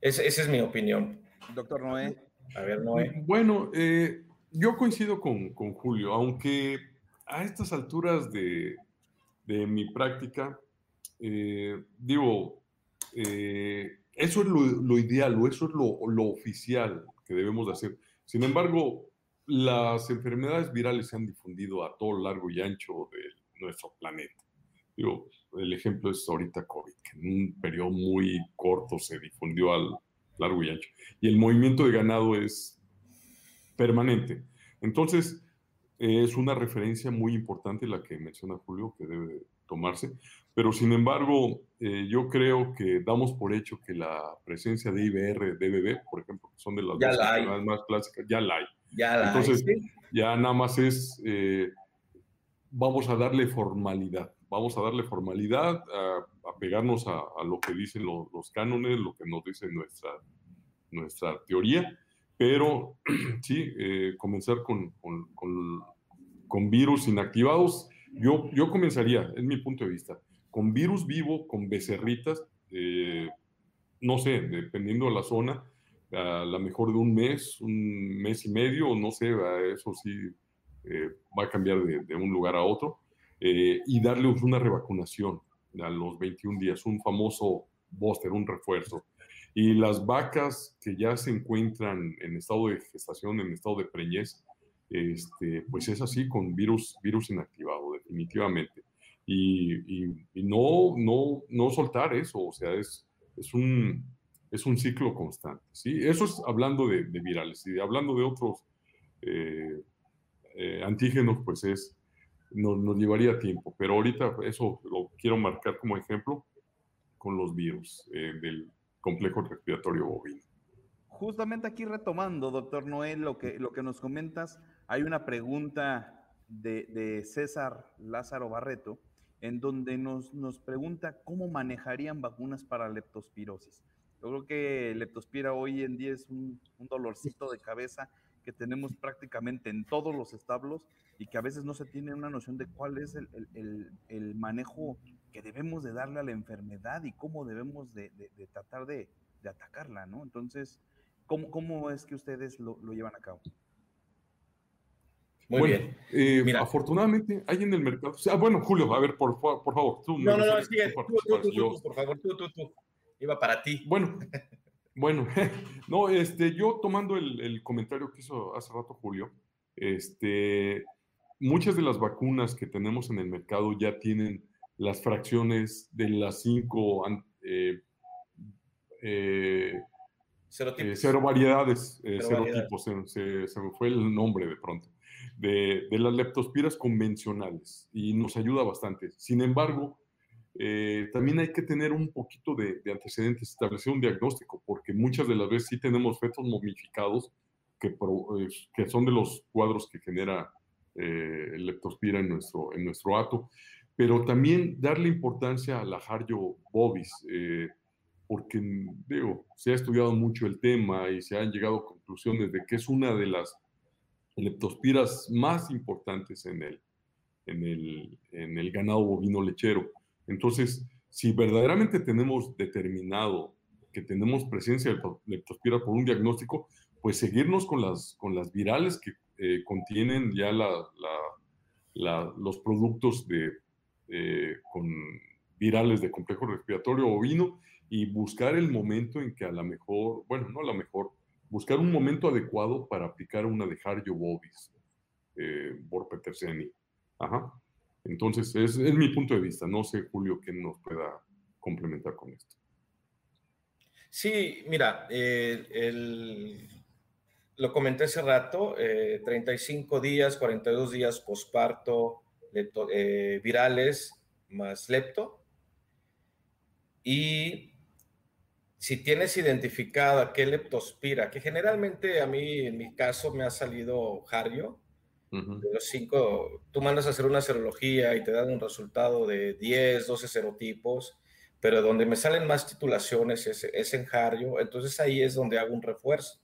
esa es mi opinión. Doctor Noé. A ver, Noé. Bueno, eh, yo coincido con, Julio, aunque a estas alturas de, mi práctica, eh, digo, eh, eso es lo, ideal o eso es lo, lo, oficial que debemos de hacer. Sin embargo, las enfermedades virales se han difundido a todo largo y ancho de nuestro planeta. Digo, el ejemplo es ahorita COVID, que en un periodo muy corto se difundió al largo y ancho. Y el movimiento de ganado es permanente. Entonces, es una referencia muy importante la que menciona Julio, que debe tomarse. Pero, sin embargo, eh, yo creo que damos por hecho que la presencia de IBR, DBB, por ejemplo, que son de las dos más clásicas, ya la hay. Ya la Entonces, ya nada más es, eh, vamos a darle formalidad vamos a darle formalidad, a, pegarnos a, lo que dicen los cánones, lo que nos dice nuestra, nuestra teoría, pero sí, eh, comenzar con, con, con, virus inactivados, yo, yo comenzaría, es mi punto de vista, con virus vivo, con becerritas, eh, no sé, dependiendo de la zona, a la mejor de un mes, un mes y medio, no sé, eso sí eh, va a cambiar de, de, un lugar a otro, y darles una revacunación a los 21 días, un famoso booster, un refuerzo. Y las vacas que ya se encuentran en estado de gestación, en estado de preñez, este, pues es así con virus, virus inactivado, definitivamente. Y, y, no, no, no soltar eso, o sea, es, es, un, es un ciclo constante. ¿sí? Eso es hablando de, virales. Y hablando de otros eh, eh, antígenos, pues es, nos, nos llevaría tiempo. Pero ahorita eso lo quiero marcar como ejemplo con los virus eh, del complejo respiratorio bovino. Justamente aquí retomando, doctor Noel, lo que, lo que nos comentas, hay una pregunta de, César Lázaro Barreto, en donde nos, nos pregunta cómo manejarían vacunas para leptospirosis. Yo creo que leptospira hoy en día es un, dolorcito de cabeza que tenemos prácticamente en todos los establos y que a veces no se tiene una noción de cuál es el, el, el manejo que debemos de darle a la enfermedad y cómo debemos de, tratar de, atacarla, ¿no? Entonces, ¿cómo, cómo es que ustedes lo, llevan a cabo? Muy bien. Eh, Mira. Afortunadamente hay en el mercado. O sea, bueno, Julio, a ver, por, por favor, tú. No, no, no, sigue, tú, tú, tú, por favor, tú, tú, tú. Iba para ti. Bueno, bueno, no, este, yo tomando el, el, comentario que hizo hace rato Julio, este, muchas de las vacunas que tenemos en el mercado ya tienen las fracciones de las cinco eh, eh, eh cero variedades, eh, cero tipos, se, se, me fue el nombre de pronto, de, de, las leptospiras convencionales y nos ayuda bastante. Sin embargo, también hay que tener un poquito de, de, antecedentes, establecer un diagnóstico, porque muchas de las veces sí tenemos fetos momificados que, que son de los cuadros que genera leptospira en nuestro, en nuestro ato pero también darle importancia a la Harjo bovis, eh, porque digo, se ha estudiado mucho el tema y se han llegado a conclusiones de que es una de las leptospiras más importantes en el, en el, en el ganado bovino lechero. Entonces, si verdaderamente tenemos determinado que tenemos presencia de leptospira por un diagnóstico, pues seguirnos con las, con las virales que eh, contienen ya la, la, los productos de eh, con virales de complejo respiratorio bovino y buscar el momento en que a lo mejor, bueno, no a lo mejor, buscar un momento adecuado para aplicar una de Harjo bovis eh, por Peterseni. Ajá. Entonces, es, es, mi punto de vista. No sé, Julio, quién nos pueda complementar con esto. Sí, mira, eh, el, lo comenté hace rato, 35 días, 42 días posparto, eh, virales más lepto. Y si tienes identificado qué leptospira, que generalmente a mí, en mi caso, me ha salido Jario, de los cinco, tú mandas a hacer una serología y te dan un resultado de 10, 12 serotipos, pero donde me salen más titulaciones es, en Jario, entonces ahí es donde hago un refuerzo.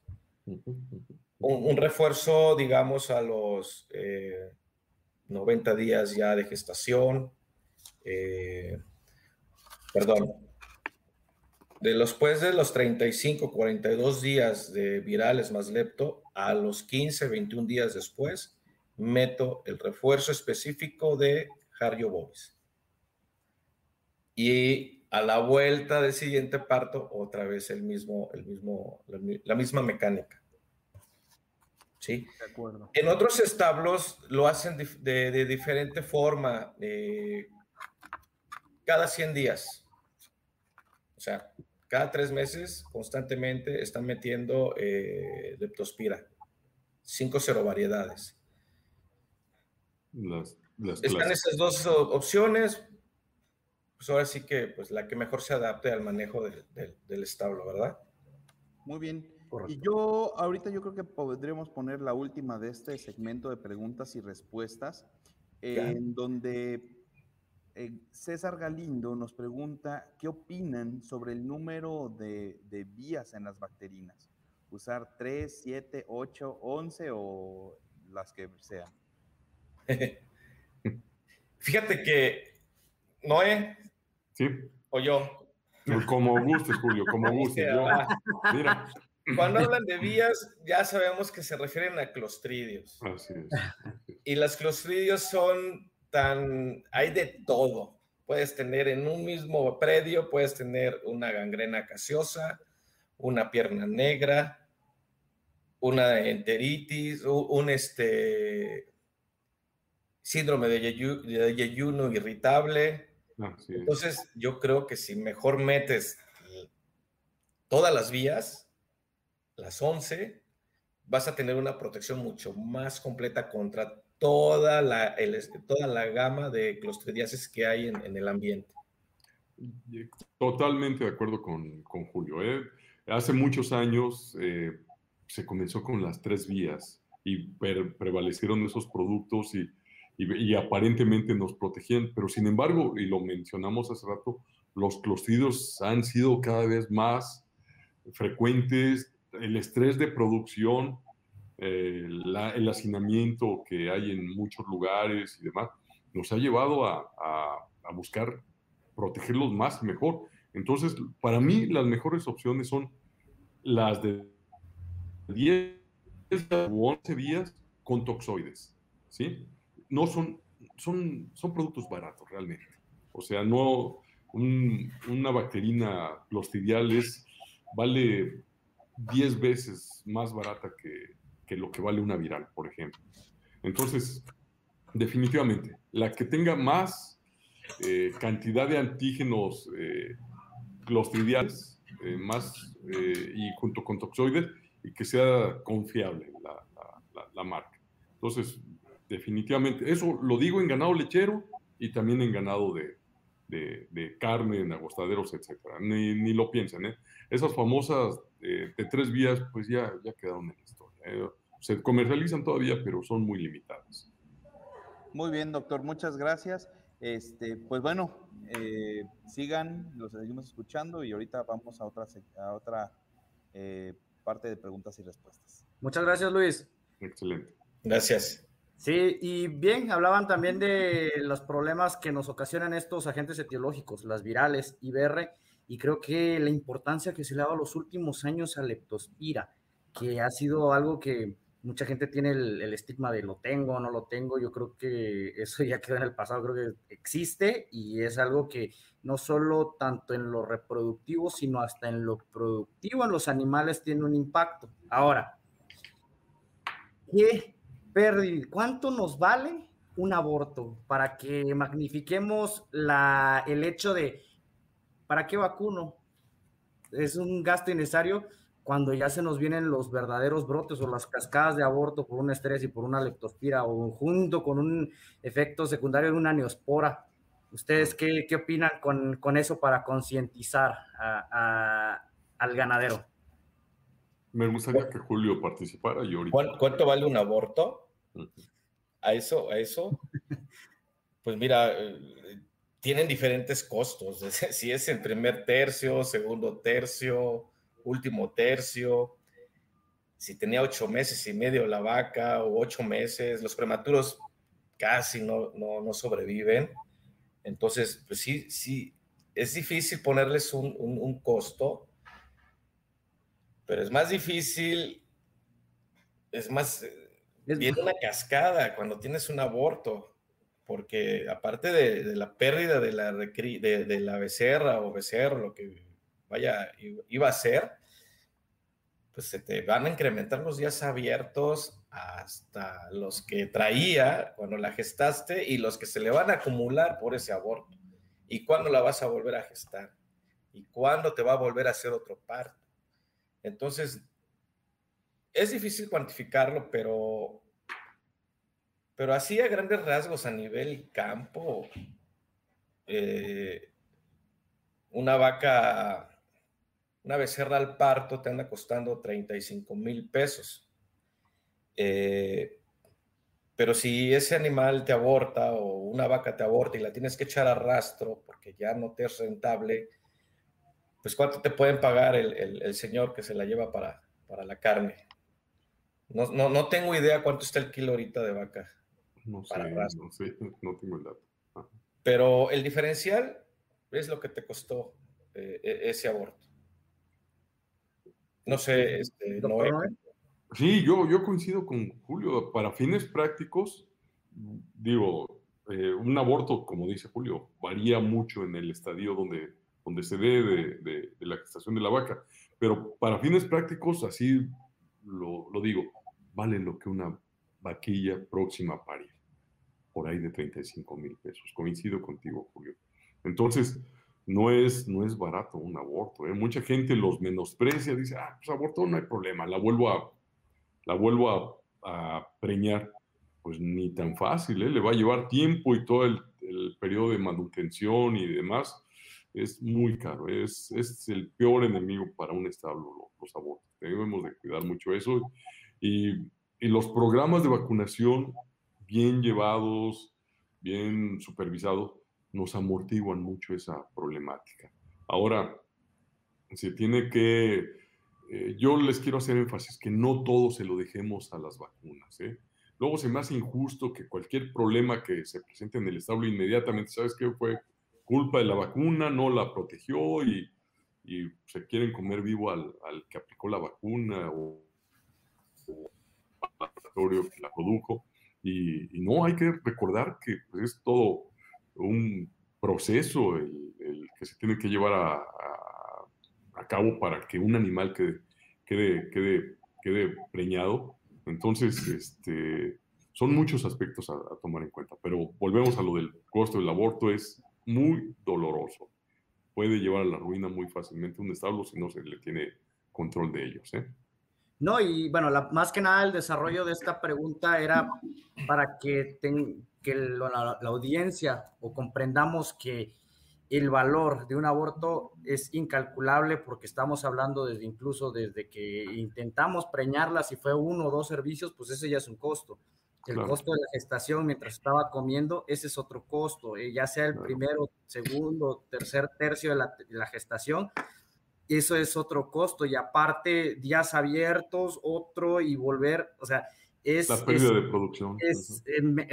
Un, refuerzo, digamos, a los eh, 90 días ya de gestación, eh, perdón, de los, pues de los 35, 42 días de virales más lepto, a los 15, 21 días después, meto el refuerzo específico de Jario bovis. Y a la vuelta del siguiente parto, otra vez el mismo, el mismo, la misma mecánica. ¿Sí? De acuerdo. En otros establos lo hacen de, diferente forma, eh, cada 100 días. O sea, cada tres meses constantemente están metiendo eh, leptospira, cinco cero variedades. están esas dos opciones, pues ahora sí que pues la que mejor se adapte al manejo del establo, ¿verdad? Muy bien. Y yo, ahorita yo creo que podríamos poner la última de este segmento de preguntas y respuestas, en donde eh, César Galindo nos pregunta qué opinan sobre el número de, vías en las bacterinas. usar 3, 7, 8, 11 o las que sean. Fíjate que Noé ¿Sí? o yo. Como gustes, Julio, como gustes. Yo, mira. Cuando hablan de vías, ya sabemos que se refieren a clostridios. Así es. Y las clostridios son tan, hay de todo. Puedes tener en un mismo predio, puedes tener una gangrena gaseosa, una pierna negra, una enteritis, un este, síndrome de, yeyuno irritable. Entonces, yo creo que si mejor metes todas las vías, las 11, vas a tener una protección mucho más completa contra toda la, toda la gama de clostridiasis que hay en, el ambiente. Totalmente de acuerdo con, con Julio. ¿eh? Hace muchos años eh, se comenzó con las tres vías y prevalecieron esos productos y, y, aparentemente nos protegían, pero sin embargo, y lo mencionamos hace rato, los clostridios han sido cada vez más frecuentes, el estrés de producción, eh, el hacinamiento que hay en muchos lugares y demás, nos ha llevado a, buscar protegerlos más y mejor. Entonces, para mí, las mejores opciones son las de 10 u 11 días con toxoides, ¿sí? No son, son, son productos baratos realmente. O sea, no una bacterina clostridiales vale 10 veces más barata que, que, lo que vale una viral, por ejemplo. Entonces, definitivamente, la que tenga más eh, cantidad de antígenos eh, clostridiales, eh, más y junto con toxoides, y que sea confiable la, la, marca. Entonces, definitivamente, eso lo digo en ganado lechero y también en ganado de, de, carne, en agostaderos, etcétera. Ni, ni, lo piensen, ¿eh? Esas famosas de tres vías, pues ya, ya quedaron en la historia. ¿eh? Se comercializan todavía, pero son muy limitadas. Muy bien, doctor, muchas gracias. Este, pues bueno, eh, sigan, los seguimos escuchando y ahorita vamos a otra, a otra eh, parte de preguntas y respuestas. Muchas gracias, Luis. Excelente. Gracias. Sí, y bien, hablaban también de los problemas que nos ocasionan estos agentes etiológicos, las virales, IBR, y creo que la importancia que se le ha dado los últimos años a leptospira, que ha sido algo que mucha gente tiene el, estigma de lo tengo, no lo tengo, yo creo que eso ya quedó en el pasado, creo que existe y es algo que no solo tanto en lo reproductivo, sino hasta en lo productivo en los animales tiene un impacto. Ahora, ¿qué pérdida? ¿Cuánto nos vale un aborto? Para que magnifiquemos la, el hecho de, ¿para qué vacuno? Es un gasto innecesario cuando ya se nos vienen los verdaderos brotes o las cascadas de aborto por un estrés y por una leptospira o junto con un efecto secundario de una neospora ¿Ustedes qué, qué opinan con, con, eso para concientizar al ganadero? Me gustaría que Julio participara y ahorita. ¿Cuánto vale un aborto? A eso, a eso. Pues mira, eh, tienen diferentes costos. Si es el primer tercio, segundo tercio, último tercio, si tenía ocho meses y medio la vaca o ocho meses, los prematuros casi no, no, no sobreviven. Entonces, pues sí, sí, es difícil ponerles un, costo, pero es más difícil, es más, viene una cascada cuando tienes un aborto, porque aparte de, la pérdida de la, de, la becerra o becerro, lo que vaya, iba a ser, pues se te van a incrementar los días abiertos hasta los que traía cuando la gestaste y los que se le van a acumular por ese aborto. ¿Y cuándo la vas a volver a gestar? ¿Y cuándo te va a volver a hacer otro parto? Entonces, es difícil cuantificarlo, pero, pero así a grandes rasgos a nivel campo, eh, una vaca, una becerra al parto te anda costando 35 mil pesos eh, pero si ese animal te aborta o una vaca te aborta y la tienes que echar a rastro porque ya no te es rentable, pues cuánto te pueden pagar el, el, señor que se la lleva para, para la carne. No, no, no, tengo idea cuánto está el kilo ahorita de vaca. No sé, no sé, no tengo el dato. Pero el diferencial es lo que te costó eh, e, ese aborto. No sé, este, Sí, yo, yo coincido con Julio. Para fines prácticos, digo, eh, un aborto, como dice Julio, varía mucho en el estadio donde, donde se dé de, la gestación de la vaca. Pero para fines prácticos, así lo, lo digo, vale lo que una vaquilla próxima a parir, por ahí de 35 mil pesos. Coincido contigo, Julio. Entonces, no es, no es barato un aborto. ¿eh? Mucha gente los menosprecia, dice, ah, pues aborto no hay problema, la vuelvo a, la vuelvo a, preñar. Pues ni tan fácil, ¿eh? le va a llevar tiempo y todo el, el periodo de manutención y demás es muy caro, es, es el peor enemigo para un establo, los, abortos. Debemos de cuidar mucho eso. Y, y, los programas de vacunación bien llevados, bien supervisados, nos amortiguan mucho esa problemática. Ahora, se tiene que, eh, yo les quiero hacer énfasis que no todo se lo dejemos a las vacunas. ¿eh? Luego se me hace injusto que cualquier problema que se presente en el establo inmediatamente, ¿sabes qué? Fue culpa de la vacuna, no la protegió y, y se quieren comer vivo al, al, que aplicó la vacuna o, o laboratorio que la produjo. Y, y, no, hay que recordar que pues, es todo un proceso el, que se tiene que llevar a, a, cabo para que un animal quede, quede, quede, quede preñado. Entonces, este, son muchos aspectos a, a, tomar en cuenta, pero volvemos a lo del costo del aborto, es muy doloroso. Puede llevar a la ruina muy fácilmente un establo si no se le tiene control de ellos. ¿eh? No, y bueno, la, más que nada el desarrollo de esta pregunta era para que, ten, que la, la, audiencia o comprendamos que el valor de un aborto es incalculable porque estamos hablando desde incluso desde que intentamos preñarla, si fue uno o dos servicios, pues ese ya es un costo. El claro. costo de la gestación mientras estaba comiendo, ese es otro costo, eh, ya sea el claro. primero, segundo, tercer tercio de la, de la gestación, eso es otro costo y aparte días abiertos, otro y volver, o sea, es... La pérdida es, de producción. Es,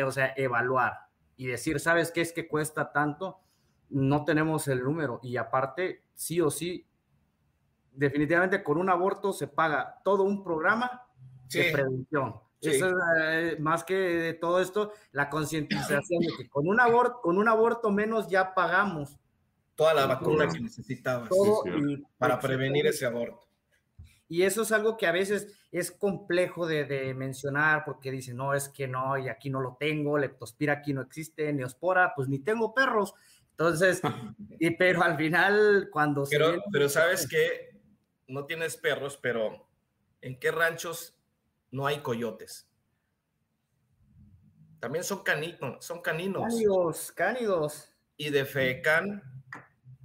o sea, evaluar y decir, ¿sabes qué es que cuesta tanto? No tenemos el número y aparte, sí o sí, definitivamente con un aborto se paga todo un programa sí. de prevención. Sí. Eso es eh, más que de todo esto, la concientización de que con un aborto, con un aborto menos ya pagamos toda la vacuna que necesitabas todo y, para prevenir ese aborto. Y eso es algo que a veces es complejo de, de, mencionar porque dicen, no, es que no, y aquí no lo tengo, leptospira aquí no existe, neospora, pues ni tengo perros. Entonces, y, pero al final cuando... Pero, viene, pero sabes que no tienes perros, pero ¿en qué ranchos no hay coyotes? También son caninos, son caninos. Cánidos, cánidos. Y defecan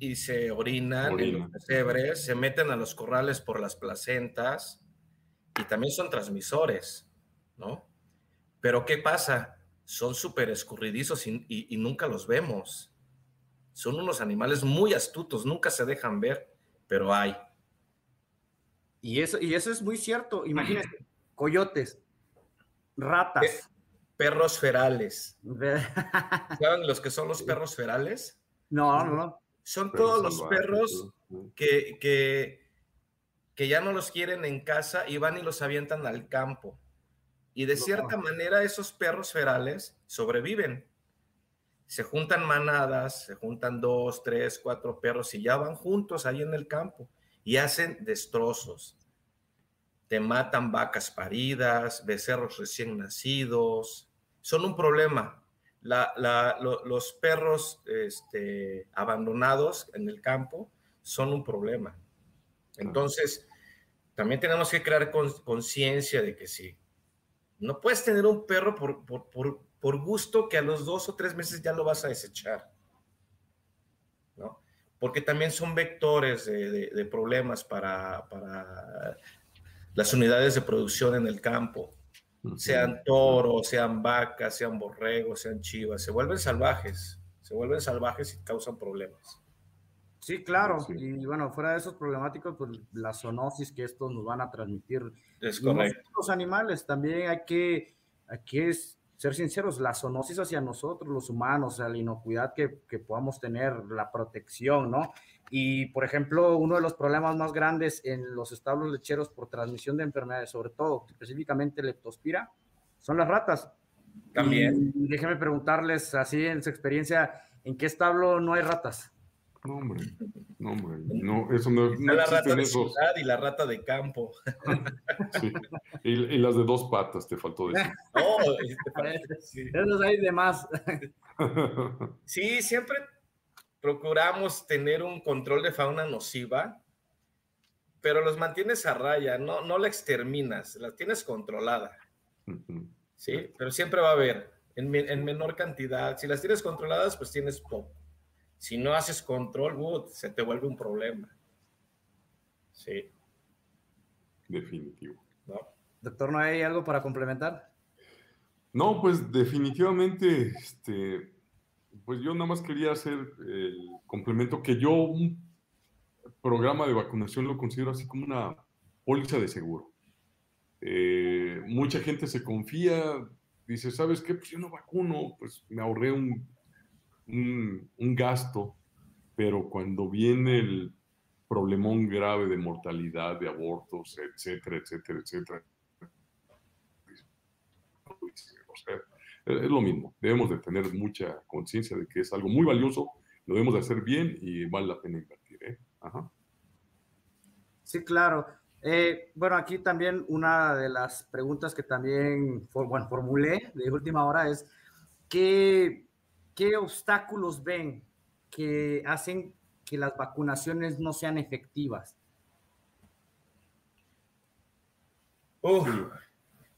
y se orinan Orina. en los pesebres, se meten a los corrales por las placentas y también son transmisores, ¿no? Pero ¿qué pasa? Son súper escurridizos y, y, y, nunca los vemos. Son unos animales muy astutos, nunca se dejan ver, pero hay. Y eso, y eso es muy cierto. Imagínense, coyotes, ratas. Perros ferales. ¿Saben los que son los perros ferales? No, no, no son todos los perros que, que, que, ya no los quieren en casa y van y los avientan al campo. Y de cierta no. manera esos perros ferales sobreviven. Se juntan manadas, se juntan dos, tres, cuatro perros y ya van juntos ahí en el campo y hacen destrozos. Te matan vacas paridas, becerros recién nacidos. Son un problema la, la, lo, los perros este, abandonados en el campo son un problema. Entonces, también tenemos que crear conciencia de que sí. No puedes tener un perro por, por, por, por, gusto que a los dos o tres meses ya lo vas a desechar. ¿no? Porque también son vectores de, de, de problemas para, para las unidades de producción en el campo sean toros, sean vacas, sean borregos, sean chivas, se vuelven salvajes, se vuelven salvajes y causan problemas. Sí, claro. Y bueno, fuera de esos problemáticos, pues la zoonosis que estos nos van a transmitir. Es correcto. los animales también hay que, hay que ser sinceros, la zoonosis hacia nosotros, los humanos, o sea, la inocuidad que, que podamos tener, la protección, ¿no? Y, por ejemplo, uno de los problemas más grandes en los establos lecheros por transmisión de enfermedades, sobre todo específicamente leptospira, son las ratas. También. Y déjeme preguntarles, así en su experiencia, ¿en qué establo no hay ratas? No, hombre, no, hombre, no, eso no, no la rata de ciudad y la rata de campo. Sí. Y, las de dos patas, te faltó decir. Oh, sí. Esos hay de más. Sí, siempre procuramos tener un control de fauna nociva, pero los mantienes a raya, no, no la exterminas, la tienes controlada. Sí, pero siempre va a haber, en, en menor cantidad. Si las tienes controladas, pues tienes poco. Si no haces control, Wood, se te vuelve un problema. Sí. Definitivo. Doctor, ¿no hay algo para complementar? No, pues definitivamente, este, pues yo nada más quería hacer el complemento que yo un programa de vacunación lo considero así como una póliza de seguro. Eh, mucha gente se confía, dice, ¿sabes qué? Pues yo no vacuno, pues me ahorré un un, gasto, pero cuando viene el problemón grave de mortalidad, de abortos, etcétera, etcétera, etcétera, es lo mismo. Debemos de tener mucha conciencia de que es algo muy valioso, lo debemos de hacer bien y vale la pena invertir. ¿eh? Sí, claro. Eh, bueno, aquí también una de las preguntas que también bueno, formulé de última hora es, ¿qué ¿qué obstáculos ven que hacen que las vacunaciones no sean efectivas?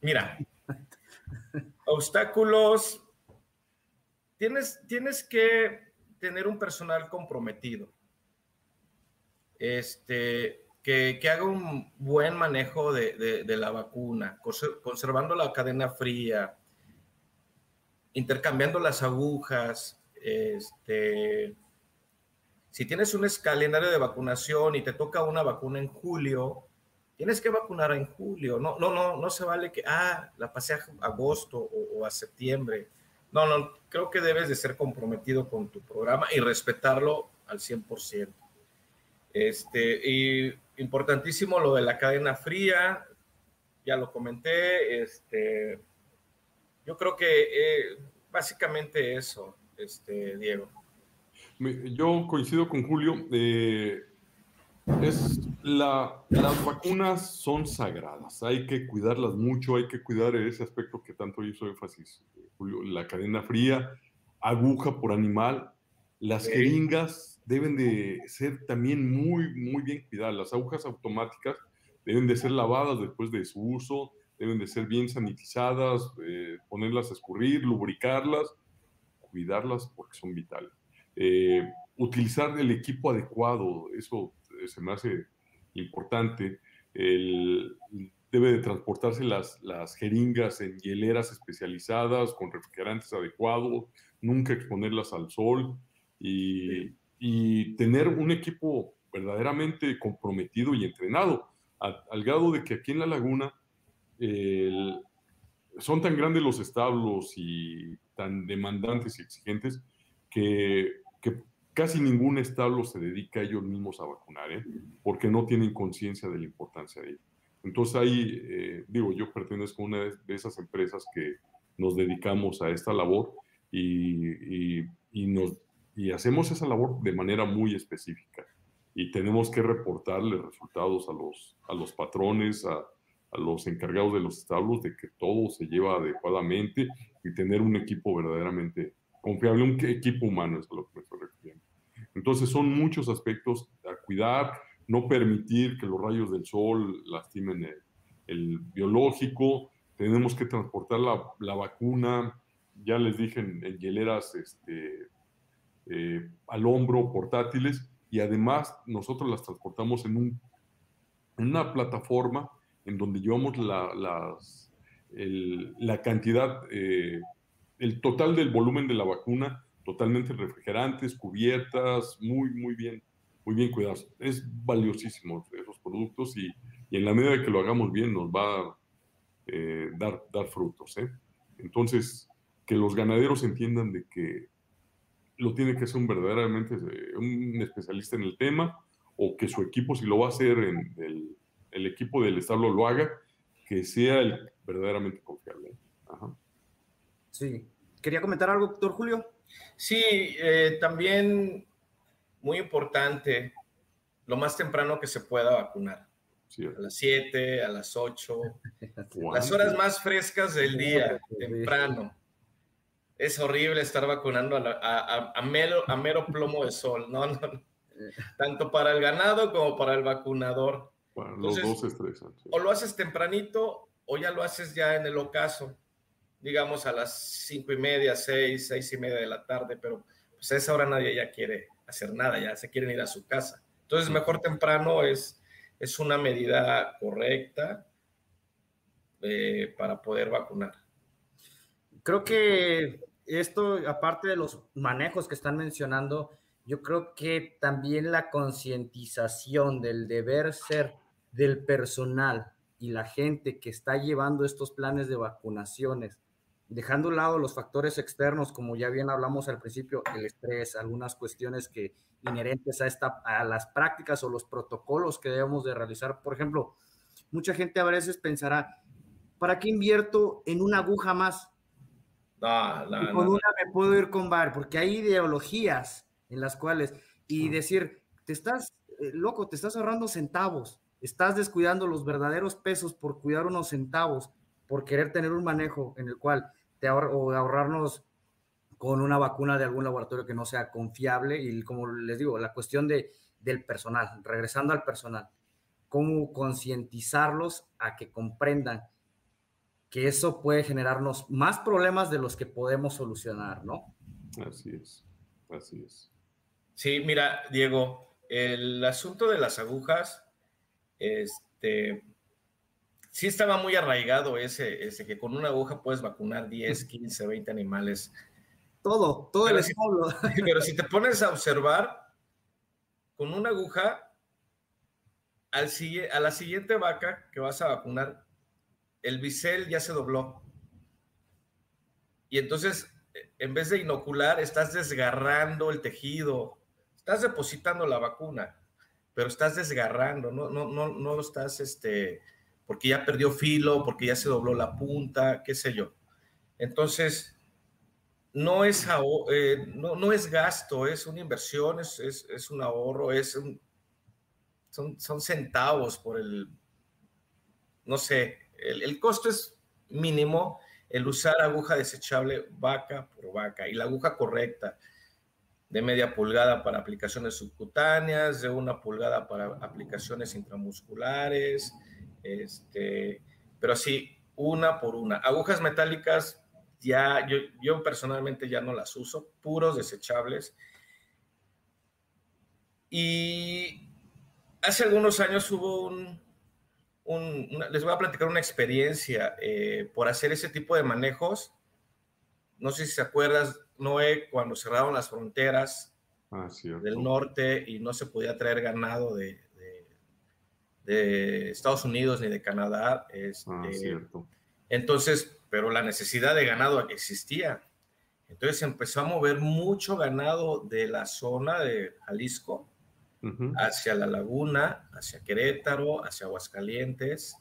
mira, obstáculos, tienes, tienes que tener un personal comprometido, este, que, haga un buen manejo de, de la vacuna, conservando la cadena fría, intercambiando las agujas, este, si tienes un calendario de vacunación y te toca una vacuna en julio, tienes que vacunar en julio. No, no, no, no se vale que, ah, la pasé a agosto o, a septiembre. No, no, creo que debes de ser comprometido con tu programa y respetarlo al 100%. Este, y importantísimo lo de la cadena fría, ya lo comenté, este, yo creo que eh, básicamente eso, este, Diego. Yo coincido con Julio. Eh, es la, las vacunas son sagradas, hay que cuidarlas mucho, hay que cuidar ese aspecto que tanto hizo énfasis Julio, la cadena fría, aguja por animal, las jeringas deben de ser también muy, muy bien cuidadas, las agujas automáticas deben de ser lavadas después de su uso, deben de ser bien sanitizadas, eh, ponerlas a escurrir, lubricarlas, cuidarlas porque son vitales. Eh, utilizar el equipo adecuado, eso eh, se me hace importante. debe de transportarse las, las jeringas en hieleras especializadas con refrigerantes adecuados, nunca exponerlas al sol y, y tener un equipo verdaderamente comprometido y entrenado, al grado de que aquí en la laguna son tan grandes los establos y tan demandantes y exigentes que, casi ningún establo se dedica a ellos mismos a vacunar, ¿eh? porque no tienen conciencia de la importancia de ello. Entonces ahí, eh, digo, yo pertenezco a una de esas empresas que nos dedicamos a esta labor y, y, hacemos esa labor de manera muy específica. Y tenemos que reportarle resultados a los, a los patrones, a, a los encargados de los establos de que todo se lleva adecuadamente y tener un equipo verdaderamente confiable, un equipo humano, es lo que me estoy refiriendo. Entonces son muchos aspectos a cuidar, no permitir que los rayos del sol lastimen el, biológico, tenemos que transportar la, la vacuna, ya les dije, en, hieleras este, eh, al hombro, portátiles, y además nosotros las transportamos en, un, en una plataforma en donde llevamos la, las, la cantidad, eh, el total del volumen de la vacuna, totalmente refrigerantes, cubiertas, muy, muy bien muy bien cuidados. Es valiosísimo esos productos y, y en la medida que lo hagamos bien nos va a eh, dar, dar frutos. ¿eh? Entonces, que los ganaderos entiendan de que lo tiene que hacer un verdaderamente eh, un especialista en el tema o que su equipo, si lo va a hacer en el, el equipo del establo lo haga, que sea el verdaderamente confiable. Ajá. Sí. ¿Quería comentar algo, doctor Julio? Sí, eh, también muy importante, lo más temprano que se pueda vacunar. Sí. A las 7, a las 8, las horas más frescas del día, temprano. Es horrible estar vacunando a, la, a, a, mero, a, mero, plomo de sol, ¿no? no, Tanto para el ganado como para el vacunador. Bueno, Entonces, los dos estresan. Sí. O lo haces tempranito o ya lo haces ya en el ocaso, digamos a las cinco y media, seis, seis y media de la tarde, pero pues a esa hora nadie ya quiere hacer nada, ya se quieren ir a su casa. Entonces, mejor temprano es, es una medida correcta eh, para poder vacunar. Creo que esto, aparte de los manejos que están mencionando, yo creo que también la concientización del deber ser del personal y la gente que está llevando estos planes de vacunaciones, dejando a un lado los factores externos, como ya bien hablamos al principio, el estrés, algunas cuestiones que inherentes a, esta, a las prácticas o los protocolos que debemos de realizar. Por ejemplo, mucha gente a veces pensará, ¿para qué invierto en una aguja más? No, no, y con no, una me puedo ir con bar, porque hay ideologías en las cuales, y decir, te estás, eh, loco, te estás ahorrando centavos, estás descuidando los verdaderos pesos por cuidar unos centavos, por querer tener un manejo en el cual te ahor o ahorrarnos con una vacuna de algún laboratorio que no sea confiable y como les digo, la cuestión de, del personal, regresando al personal, cómo concientizarlos a que comprendan que eso puede generarnos más problemas de los que podemos solucionar, ¿no? Así es, así es. Sí, mira, Diego, el asunto de las agujas, este, sí estaba muy arraigado ese, ese, que con una aguja puedes vacunar 10, 15, 20 animales. Todo, todo pero el si, establo. Pero si te pones a observar, con una aguja, al, a la siguiente vaca que vas a vacunar, el bisel ya se dobló. Y entonces, en vez de inocular, estás desgarrando el tejido, estás depositando la vacuna, pero estás desgarrando, no, no, no, no lo estás, este, porque ya perdió filo, porque ya se dobló la punta, qué sé yo. Entonces, no es, eh, no, no, es gasto, es una inversión, es, es, es un ahorro, es un, son, son, centavos por el, no sé, el, el, costo es mínimo el usar aguja desechable vaca por vaca y la aguja correcta de media pulgada para aplicaciones subcutáneas, de una pulgada para aplicaciones intramusculares, este, pero así, una por una. Agujas metálicas, ya, yo, yo personalmente ya no las uso, puros desechables. Y hace algunos años hubo un, un una, les voy a platicar una experiencia eh, por hacer ese tipo de manejos. No sé si se acuerdas, Noé, cuando cerraron las fronteras ah, del norte y no se podía traer ganado de, de Estados Unidos ni de Canadá. Este, ah, cierto. Entonces, pero la necesidad de ganado existía. Entonces empezó a mover mucho ganado de la zona de Jalisco uh -huh. hacia la laguna, hacia Querétaro, hacia Aguascalientes.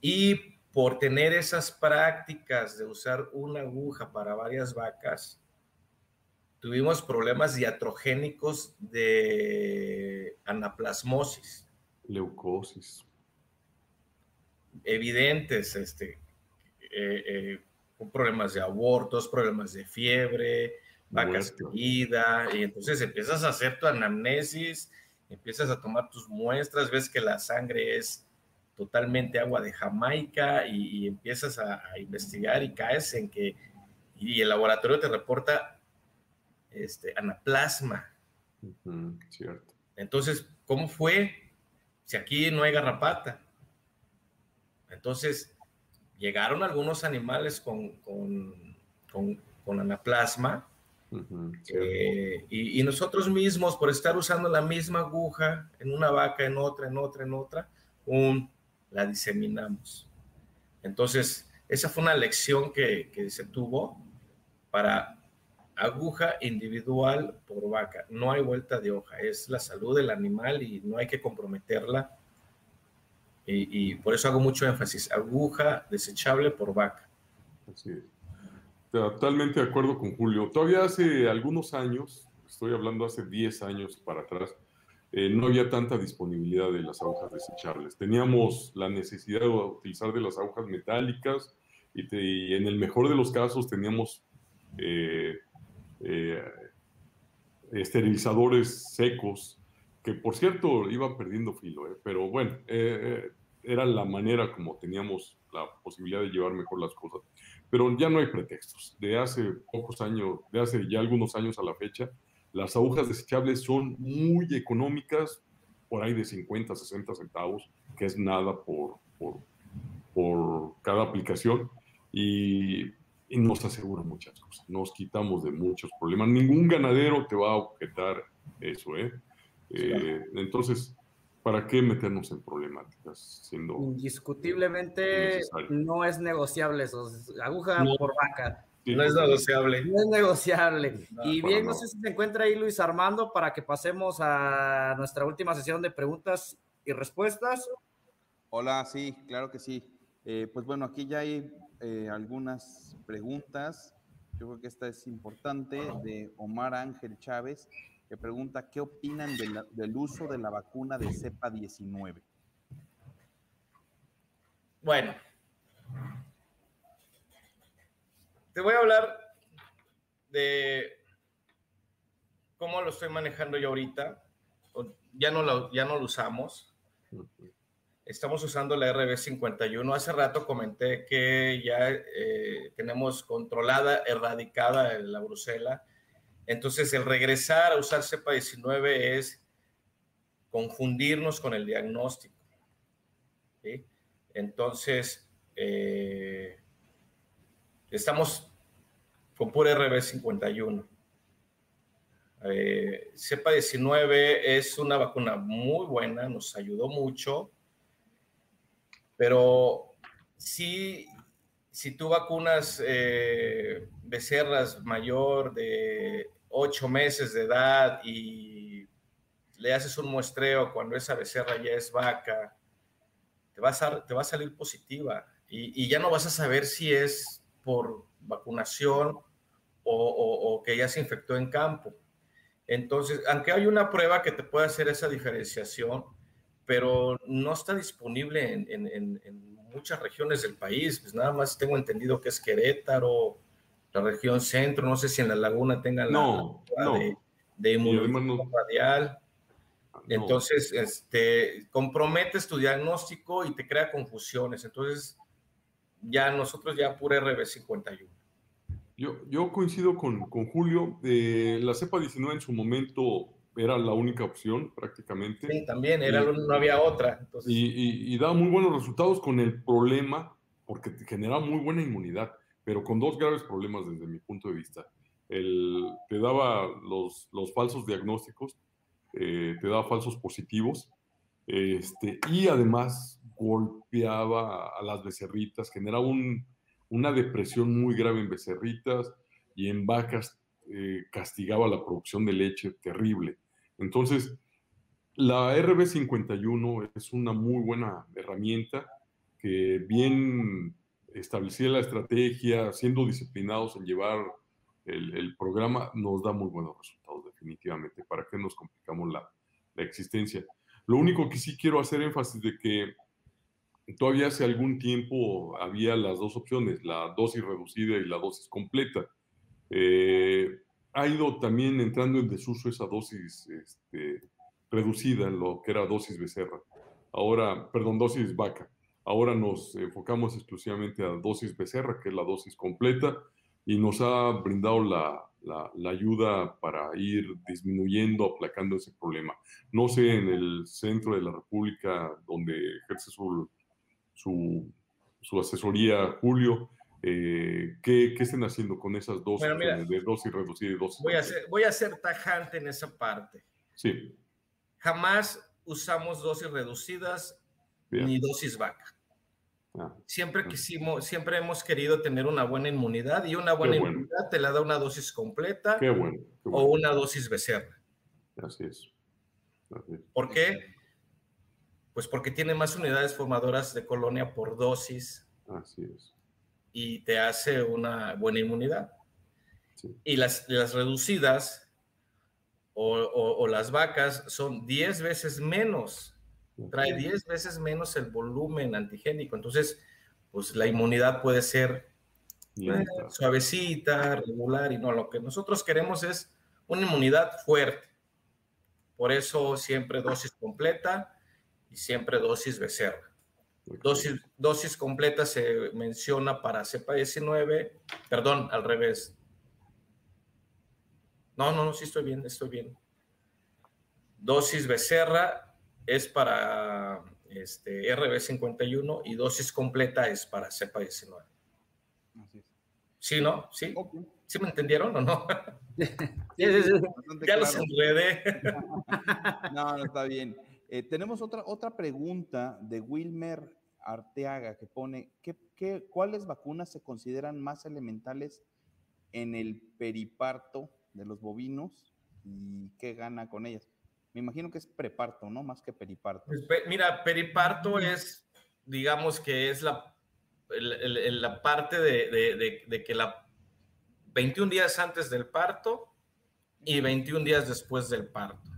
Y por tener esas prácticas de usar una aguja para varias vacas, tuvimos problemas diatrogénicos de anaplasmosis leucosis. Evidentes, este, eh, eh, problemas de abortos, problemas de fiebre, vacas caída, y entonces empiezas a hacer tu anamnesis, empiezas a tomar tus muestras, ves que la sangre es totalmente agua de Jamaica y, y empiezas a, a, investigar y caes en que, y el laboratorio te reporta este, anaplasma. Uh -huh, cierto. Entonces, ¿cómo fue? Si aquí no hay garrapata. Entonces, llegaron algunos animales con, con, con, con anaplasma Eh, y, nosotros mismos, por estar usando la misma aguja en una vaca, en otra, en otra, en otra, un, la diseminamos. Entonces, esa fue una lección que, que se tuvo para aguja individual por vaca. No hay vuelta de hoja, es la salud del animal y no hay que comprometerla. Y, por eso hago mucho énfasis, aguja desechable por vaca. Así es. Totalmente de acuerdo con Julio. Todavía hace algunos años, estoy hablando hace 10 años para atrás, eh, no había tanta disponibilidad de las agujas desechables. Teníamos la necesidad de utilizar de las agujas metálicas y, en el mejor de los casos teníamos eh, eh, esterilizadores secos, que por cierto iban perdiendo filo, pero bueno, era la manera como teníamos la posibilidad de llevar mejor las cosas. Pero ya no hay pretextos. De hace pocos años, de hace ya algunos años a la fecha, las agujas desechables son muy económicas, por ahí de 50, 60 centavos, que es nada por, por, por cada aplicación. Y, y, nos asegura muchas cosas. Nos quitamos de muchos problemas. Ningún ganadero te va a objetar eso, ¿eh? eh entonces, ¿para qué meternos en problemáticas? Siendo Indiscutiblemente no es negociable eso, aguja por vaca. no es negociable. No es negociable. y bien, no sé si se encuentra ahí Luis Armando para que pasemos a nuestra última sesión de preguntas y respuestas. Hola, sí, claro que sí. Eh, pues bueno, aquí ya hay eh, algunas preguntas. Yo creo que esta es importante de Omar Ángel Chávez que pregunta qué opinan del uso de la vacuna de cepa 19. Bueno, te voy a hablar de cómo lo estoy manejando yo ahorita. Ya no lo, ya no lo usamos. Estamos usando la RB51. Hace rato comenté que ya eh, tenemos controlada, erradicada la brucela entonces, el regresar a usar cepa 19 es confundirnos con el diagnóstico. Entonces, eh, estamos con pura RB51. Eh, cepa 19 es una vacuna muy buena, nos ayudó mucho, pero sí, si tú vacunas eh, becerras mayor de ocho meses de edad y le haces un muestreo cuando esa becerra ya es vaca, te va a, te va a salir positiva y, ya no vas a saber si es por vacunación o, que ya se infectó en campo. Entonces, aunque hay una prueba que te puede hacer esa diferenciación, pero no está disponible en, en muchas regiones del país, pues nada más tengo entendido que es Querétaro, la región centro, no sé si en la laguna tengan no, la no. de, de inmunización radial. Entonces, este, comprometes tu diagnóstico y te crea confusiones. Entonces, ya nosotros ya pura RB51. Yo, yo coincido con, con Julio. Eh, la cepa 19 en su momento era la única opción prácticamente. Sí, también, era, no había otra. Y, y, y, daba muy buenos resultados con el problema, porque te generaba muy buena inmunidad pero con dos graves problemas desde mi punto de vista. El, te daba los, los falsos diagnósticos, eh, te daba falsos positivos, este, y además golpeaba a las becerritas, generaba un, una depresión muy grave en becerritas y en vacas eh, castigaba la producción de leche terrible. Entonces, la RB51 es una muy buena herramienta que bien establecer la estrategia, siendo disciplinados en llevar el, programa, nos da muy buenos resultados definitivamente. ¿Para qué nos complicamos la, la existencia? Lo único que sí quiero hacer énfasis de que todavía hace algún tiempo había las dos opciones, la dosis reducida y la dosis completa. Eh, ha ido también entrando en desuso esa dosis este, reducida, lo que era dosis becerra. Ahora, perdón, dosis vaca. Ahora nos enfocamos exclusivamente a dosis becerra, que es la dosis completa, y nos ha brindado la, la, ayuda para ir disminuyendo, aplacando ese problema. No sé, en el centro de la República, donde ejerce su, su, su asesoría Julio, eh, ¿qué, ¿qué, estén haciendo con esas dos de dosis reducida y dosis voy a, ser, voy a ser tajante en esa parte. Sí. Jamás usamos dosis reducidas ni dosis vaca. Ah, siempre quisimos, siempre hemos querido tener una buena inmunidad y una buena inmunidad te la da una dosis completa o una dosis becerra. Así es. ¿Por qué? Pues porque tiene más unidades formadoras de colonia por dosis. Así es. Y te hace una buena inmunidad. Y las, las reducidas o, o, las vacas son 10 veces menos trae 10 veces menos el volumen antigénico. Entonces, pues la inmunidad puede ser eh, suavecita, regular, y no, lo que nosotros queremos es una inmunidad fuerte. Por eso siempre dosis completa y siempre dosis becerra. Dosis, dosis completa se menciona para cepa 19, perdón, al revés. No, no, no, sí estoy bien, estoy bien. Dosis becerra es para este, RB51 y dosis completa es para cepa 19. ¿Sí, no? ¿Sí? ¿Sí me entendieron o no? sí, sí, sí. Ya los enredé. no, no está bien. Eh, tenemos otra, otra pregunta de Wilmer Arteaga que pone, ¿qué, qué, cuáles vacunas se consideran más elementales en el periparto de los bovinos y qué gana con ellas? Me imagino que es preparto, ¿no? Más que periparto. Pues, mira, periparto es, digamos que es la, la parte de, de, que la 21 días antes del parto y 21 días después del parto.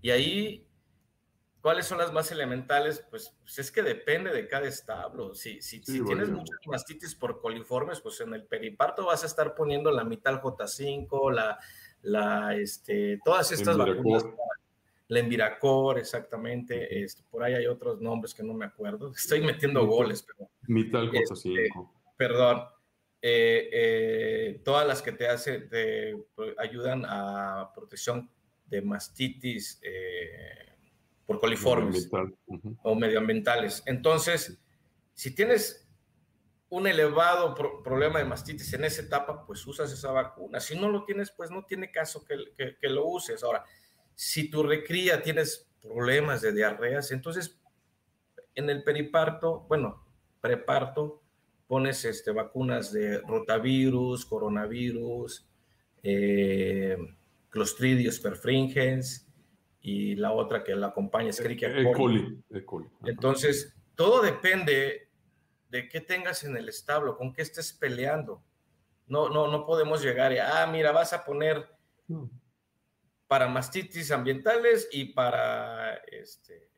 Y ahí, ¿cuáles son las más elementales? Pues, pues es que depende de cada establo. Si, si, si tienes mucha mastitis por coliformes, pues en el periparto vas a estar poniendo la mitad J5, la, la, este, todas estas vacunas Lenviracor, exactamente. Este, por ahí hay otros nombres que no me acuerdo. Estoy metiendo goles, pero. Mital J5. Este, perdón. Eh, eh, todas las que te hacen, te ayudan a protección de mastitis eh, por coliformes o medioambientales. Entonces, si tienes un elevado problema de mastitis en esa etapa, pues usas esa vacuna. Si no lo tienes, pues no tiene caso que, que lo uses. Ahora, si tu recría tienes problemas de diarreas, entonces en el periparto, bueno, preparto, pones este, vacunas de rotavirus, coronavirus, eh, clostridios perfringens y la otra que la acompaña es Escherichia e. coli. E. Entonces, todo depende de qué tengas en el establo, con qué estés peleando. No, no, no podemos llegar y, ah, mira, vas a poner para mastitis ambientales y para este,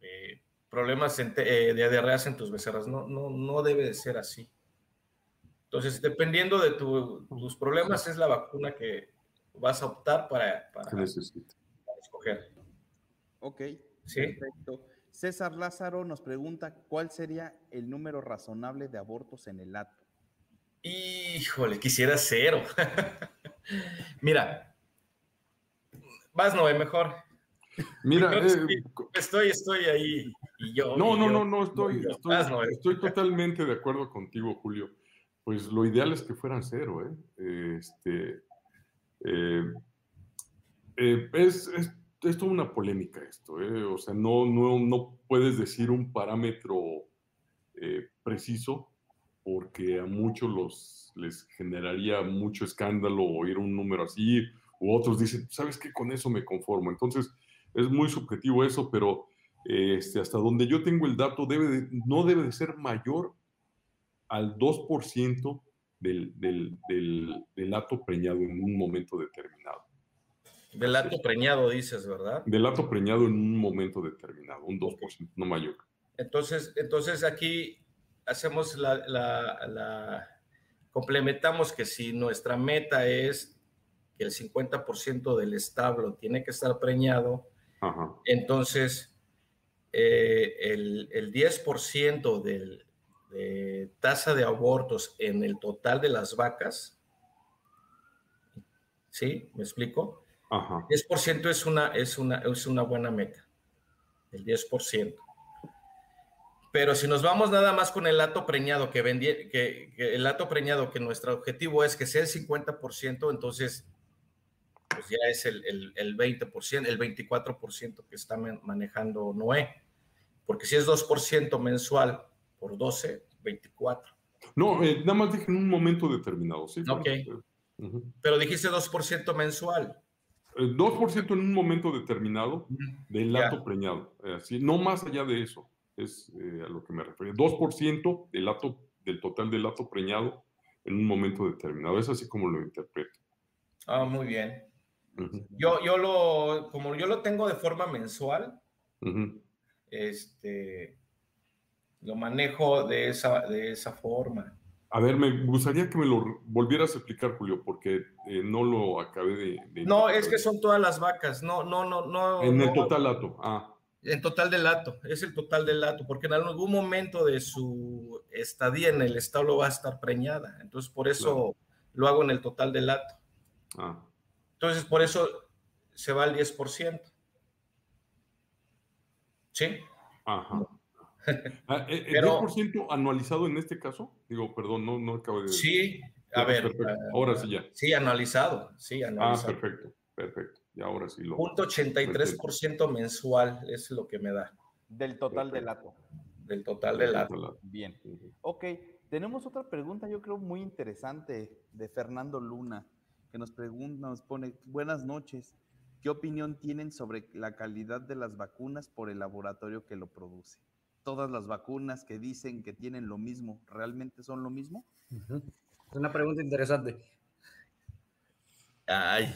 eh, problemas eh, de diarreas en tus becerras. No, no, no debe de ser así. Entonces, dependiendo de tus problemas, es la vacuna que vas a optar para, para, escoger. Ok, ¿Sí? perfecto. César Lázaro nos pregunta cuál sería el número razonable de abortos en el lato. Híjole, quisiera cero. Mira, Vas, Noé, mejor. Mira, eh, estoy, estoy ahí y yo. No, no, no, no, estoy, estoy, totalmente de acuerdo contigo, Julio. Pues lo ideal es que fueran cero, ¿eh? Este, eh, eh, es, es, es, toda una polémica esto, ¿eh? O sea, no, no, no puedes decir un parámetro preciso porque a muchos los, les generaría mucho escándalo oír un número así u otros dicen, ¿sabes qué? Con eso me conformo. Entonces, es muy subjetivo eso, pero este, hasta donde yo tengo el dato, debe no debe de ser mayor al 2% del, del, del, del lato preñado en un momento determinado. Del lato preñado, dices, ¿verdad? Del lato preñado en un momento determinado, un 2%, no mayor. Entonces, entonces aquí hacemos la, la, la, complementamos que si nuestra meta es que el 50% del establo tiene que estar preñado, entonces eh, el, el, 10% del, de tasa de abortos en el total de las vacas, ¿sí? ¿Me explico? Ajá. 10% es una, es, una, es una buena meta, el 10%. Pero si nos vamos nada más con el lato preñado que vendí, que, el lato preñado que nuestro objetivo es que sea el 50%, entonces pues ya es el, el, el 20%, el 24% que está manejando Noé. Porque si es 2% mensual por 12, 24. No, eh, nada más dije en un momento determinado, ¿sí? Ok. Pero dijiste 2% mensual. 2% eh, en un momento determinado del lato preñado. Así, no más allá de eso, es eh, a lo que me refería. 2% del, lato, del total del lato preñado en un momento determinado. Es así como lo interpreto. Ah, muy bien. yo, yo lo, como yo lo tengo de forma mensual, este, lo manejo de esa, de esa forma. A ver, me gustaría que me lo volvieras a explicar, Julio, porque eh, no lo acabé de, No, es que son todas las vacas, no, no, no, no. En el total lato, ah. En total del lato, es el total del lato, porque en algún momento de su estadía en el establo va a estar preñada, entonces por eso lo hago en el total del lato. Ah. Entonces por eso se va al 10%. ¿Sí? Ajá. Ah, ¿El eh, eh, 10% anualizado en este caso? Digo, perdón, no, no acabo de... Sí, a ver. Ahora sí ya. Sí, anualizado. Sí, ah, anualizado. Ah, perfecto, perfecto. Y ahora sí lo... Punto 83% mensual es lo que me da. Del total del lato. Del total del lato. Bien. Ok, tenemos otra pregunta, yo creo muy interesante, de Fernando Luna, que nos pregunta, nos pone, buenas noches. ¿Qué opinión tienen sobre la calidad de las vacunas por el laboratorio que lo produce? ¿Todas las vacunas que dicen que tienen lo mismo, realmente son lo mismo? Es una pregunta interesante. Ay,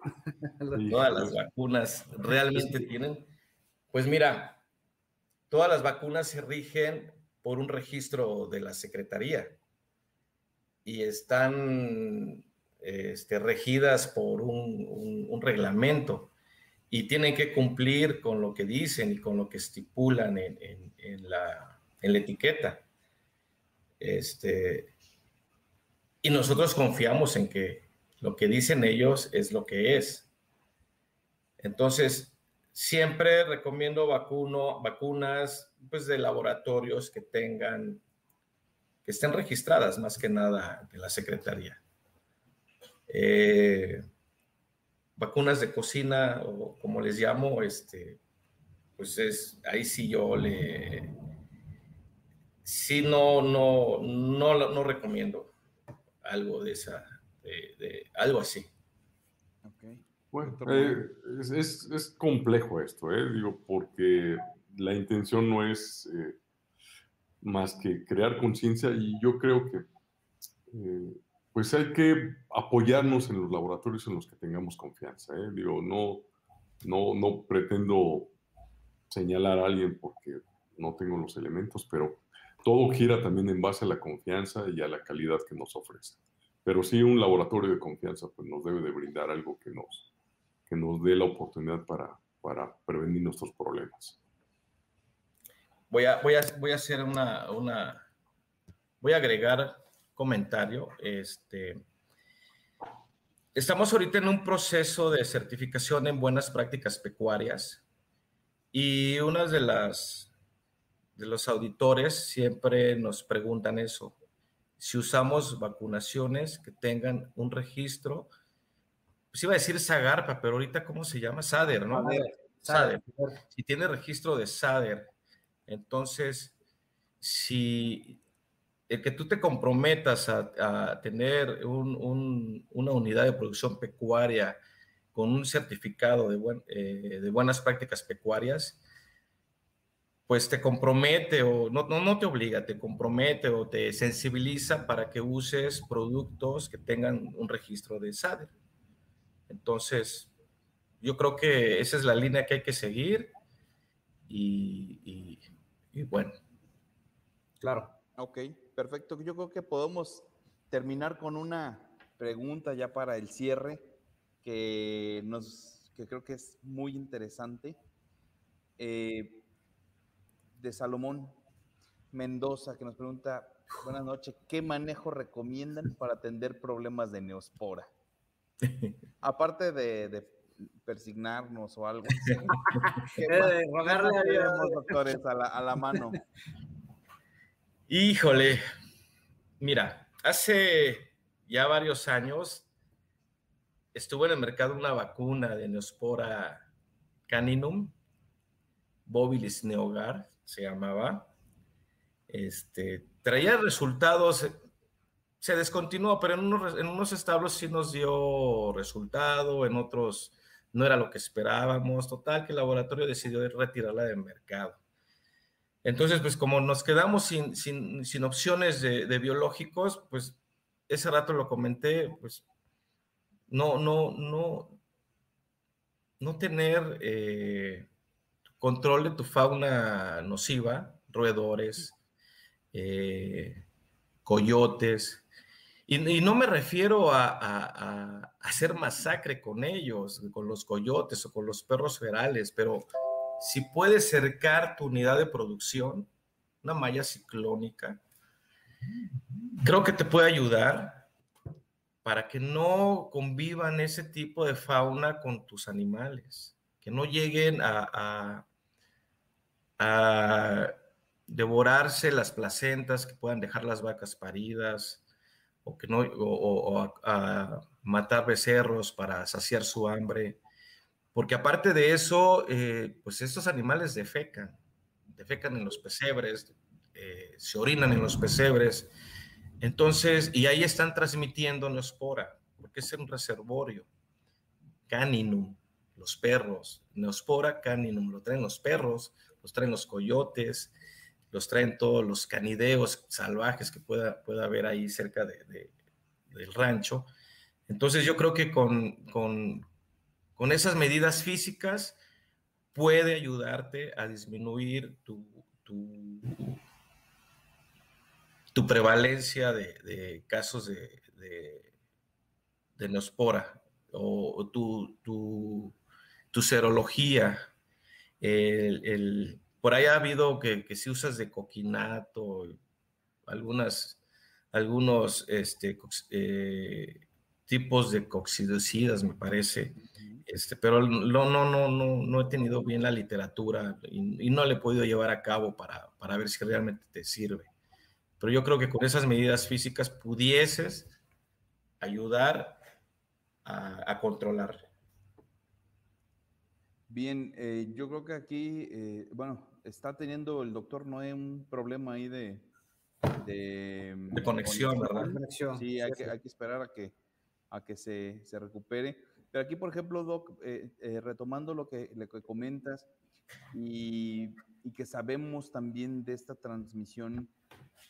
todas las vacunas realmente tienen. Pues mira, todas las vacunas se rigen por un registro de la Secretaría y están este, regidas por un, reglamento y tienen que cumplir con lo que dicen y con lo que estipulan en, la, etiqueta. Este, y nosotros confiamos en que lo que dicen ellos es lo que es. Entonces, siempre recomiendo vacuno, vacunas pues, de laboratorios que tengan, que estén registradas más que nada de la Secretaría. Eh, vacunas de cocina o como les llamo, este, pues es, ahí sí yo le, sí no, no, no, no recomiendo algo de esa, de, algo así. Bueno, eh, es, es, complejo esto, ¿eh? digo, porque la intención no es eh, más que crear conciencia y yo creo que pues hay que apoyarnos en los laboratorios en los que tengamos confianza. ¿eh? Digo, no, no, no pretendo señalar a alguien porque no tengo los elementos, pero todo gira también en base a la confianza y a la calidad que nos ofrece. Pero sí, un laboratorio de confianza pues, nos debe de brindar algo que nos, que nos dé la oportunidad para, para prevenir nuestros problemas. Voy a, voy a, voy a hacer una, una, voy a agregar comentario. Este, estamos ahorita en un proceso de certificación en buenas prácticas pecuarias y una de las de los auditores siempre nos preguntan eso. Si usamos vacunaciones que tengan un registro, pues iba a decir Zagarpa, pero ahorita ¿cómo se llama? SADER, ¿no? SADER. Si tiene registro de SADER, entonces, si el que tú te comprometas a, tener una unidad de producción pecuaria con un certificado de, eh, de, buenas prácticas pecuarias, pues te compromete o no, no, no te obliga, te compromete o te sensibiliza para que uses productos que tengan un registro de SADER. Entonces, yo creo que esa es la línea que hay que seguir y, y bueno. Claro. Ok perfecto. Yo creo que podemos terminar con una pregunta ya para el cierre que, nos, que creo que es muy interesante. Eh, de Salomón Mendoza, que nos pregunta, buenas noches, ¿qué manejo recomiendan para atender problemas de neospora? Aparte de, persignarnos o algo. ¿Qué rogarle a doctores, a la, a la mano? Híjole, mira, hace ya varios años estuvo en el mercado una vacuna de Neospora caninum, Bovilis neogar se llamaba. Este, traía resultados, se descontinuó, pero en unos, en unos establos sí nos dio resultado, en otros no era lo que esperábamos. Total, que el laboratorio decidió retirarla del mercado. Entonces, pues como nos quedamos sin, sin, sin opciones de, de, biológicos, pues ese rato lo comenté, pues no, no, no, no tener eh, control de tu fauna nociva, roedores, eh, coyotes, y, no me refiero a, a, hacer masacre con ellos, con los coyotes o con los perros ferales, pero si puedes cercar tu unidad de producción, una malla ciclónica, creo que te puede ayudar para que no convivan ese tipo de fauna con tus animales, que no lleguen a, devorarse las placentas que puedan dejar las vacas paridas, o, que no, o, a, matar becerros para saciar su hambre. Porque aparte de eso, eh, pues estos animales defecan, defecan en los pesebres, eh, se orinan en los pesebres. Entonces, y ahí están transmitiendo neospora, porque es un reservorio. Caninum, los perros, neospora caninum, lo traen los perros, los traen los coyotes, los traen todos los canideos salvajes que pueda, pueda haber ahí cerca de, del rancho. Entonces yo creo que con, con, esas medidas físicas puede ayudarte a disminuir tu, tu, prevalencia de, casos de, de, neospora o, tu, tu, tu serología. el, el por ahí ha habido que, que si usas de coquinato, algunas, algunos este, eh, tipos de coxidocidas, me parece, este, pero no, no, no, no, no he tenido bien la literatura y, y, no le he podido llevar a cabo para, para ver si realmente te sirve. Pero yo creo que con esas medidas físicas pudieses ayudar a, a controlar. Bien, eh, yo creo que aquí, eh, bueno, está teniendo el doctor Noé un problema ahí de... De, de conexión, ¿verdad? Sí, hay que, hay que esperar a que, a que se, se recupere. Pero aquí, por ejemplo, Doc, eh, eh, retomando lo que, lo que comentas y, y, que sabemos también de esta transmisión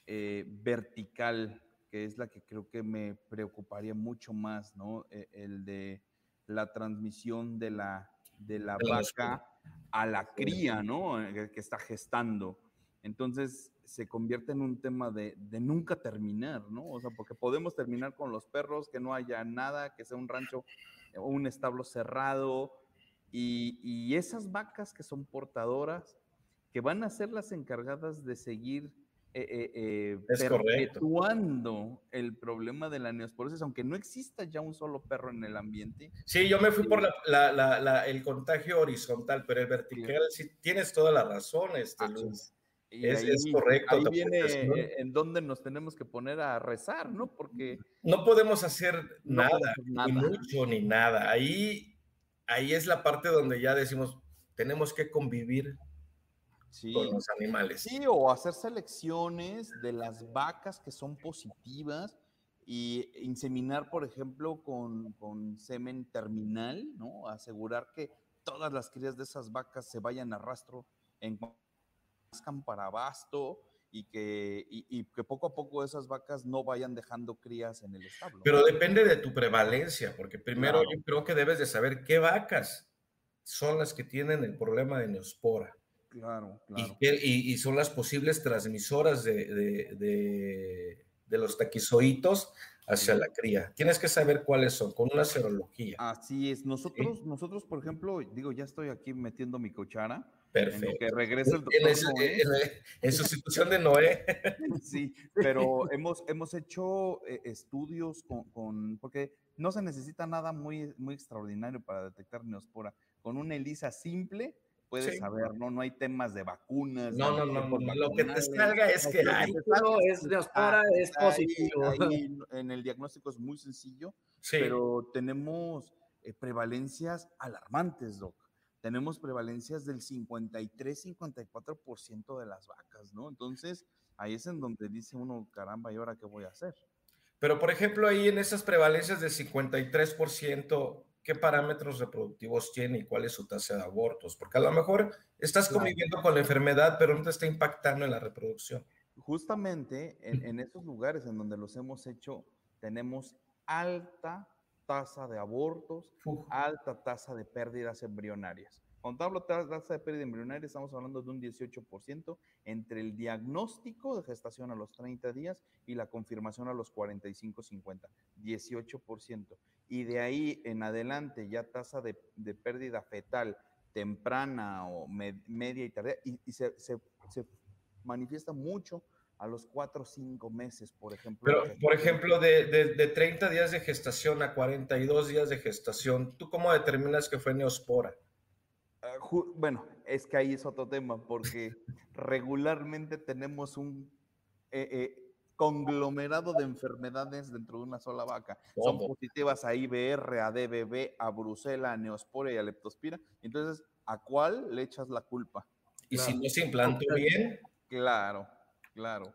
eh, vertical, que es la que creo que me preocuparía mucho más, ¿no? E, el de la transmisión de la, de la vaca a la cría, ¿no? Eh, que está gestando. Entonces se convierte en un tema de, de, nunca terminar, ¿no? O sea, porque podemos terminar con los perros, que no haya nada, que sea un rancho o un establo cerrado, y, y, esas vacas que son portadoras, que van a ser las encargadas de seguir eh, eh, eh, perpetuando el problema de la neosporosis, aunque no exista ya un solo perro en el ambiente. Sí, yo me fui por la, la, la, el contagio horizontal, pero el vertical, sí, tienes toda la razón, este, Luis. Es, ahí, es, correcto. Ahí viene en donde nos tenemos que poner a rezar, ¿no? Porque... No podemos hacer, no nada, ni mucho, ni nada. Ahí, ahí es la parte donde ya decimos, tenemos que convivir sí. con los animales. Sí, o hacer selecciones de las vacas que son positivas y inseminar, por ejemplo, con, con semen terminal, ¿no? Asegurar que todas las crías de esas vacas se vayan a rastro en para abasto y que, y, y que poco a poco esas vacas no vayan dejando crías en el establo. Pero depende de tu prevalencia, porque primero claro. yo creo que debes de saber qué vacas son las que tienen el problema de neospora. Claro, claro. Y, y, y, son las posibles transmisoras de, de, de, de los taquizoitos hacia la cría. Tienes que saber cuáles son, con una serología. Así es. Nosotros, ¿Sí? nosotros, por ejemplo, digo, ya estoy aquí metiendo mi cuchara. Perfecto. En que regrese el doctor en, ese, Noé. En, en, sustitución de Noé. Sí, pero hemos, hemos hecho eh, estudios con, con, porque no se necesita nada muy, muy extraordinario para detectar neospora. Con una ELISA simple, puedes saber, ¿no? No hay temas de vacunas. No, no, no, lo que te salga es que hay. Es neospora, es positivo. en el diagnóstico es muy sencillo, pero tenemos eh, prevalencias alarmantes, Doc. Tenemos prevalencias del 53-54% de las vacas, ¿no? Entonces, ahí es en donde dice uno, caramba, ¿y ahora qué voy a hacer? Pero, por ejemplo, ahí en esas prevalencias del 53%, ¿qué parámetros reproductivos tiene y cuál es su tasa de abortos? Porque a lo mejor estás conviviendo con la enfermedad, pero no te está impactando en la reproducción. Justamente en, en esos lugares en donde los hemos hecho, tenemos alta tasa de abortos, alta tasa de pérdidas embrionarias. Cuando hablo de tasa de pérdida embrionaria, estamos hablando de un 18% entre el diagnóstico de gestación a los 30 días y la confirmación a los 45-50. 18%. Y de ahí en adelante ya tasa de, pérdida fetal temprana o media y tardía, y, se, manifiesta mucho a los 4 o 5 meses, por ejemplo. Pero, por ejemplo, de, de, de, 30 días de gestación a 42 días de gestación, ¿tú cómo determinas que fue neospora? Ah, bueno, es que ahí es otro tema, porque regularmente tenemos un eh, eh, conglomerado de enfermedades dentro de una sola vaca. Son positivas a IBR, a DBB, a Brucela, a Neospora y a Leptospira. Entonces, ¿a cuál le echas la culpa? Y si no se implantó bien. Claro, claro.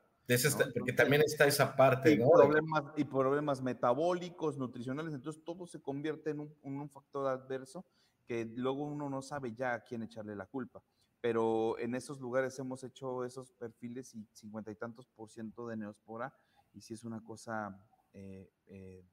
porque también está esa parte, y Problemas, y problemas metabólicos, nutricionales, entonces todo se convierte en un, factor adverso que luego uno no sabe ya a quién echarle la culpa. Pero en esos lugares hemos hecho esos perfiles y cincuenta y tantos por ciento de neospora, y sí es una cosa eh, eh,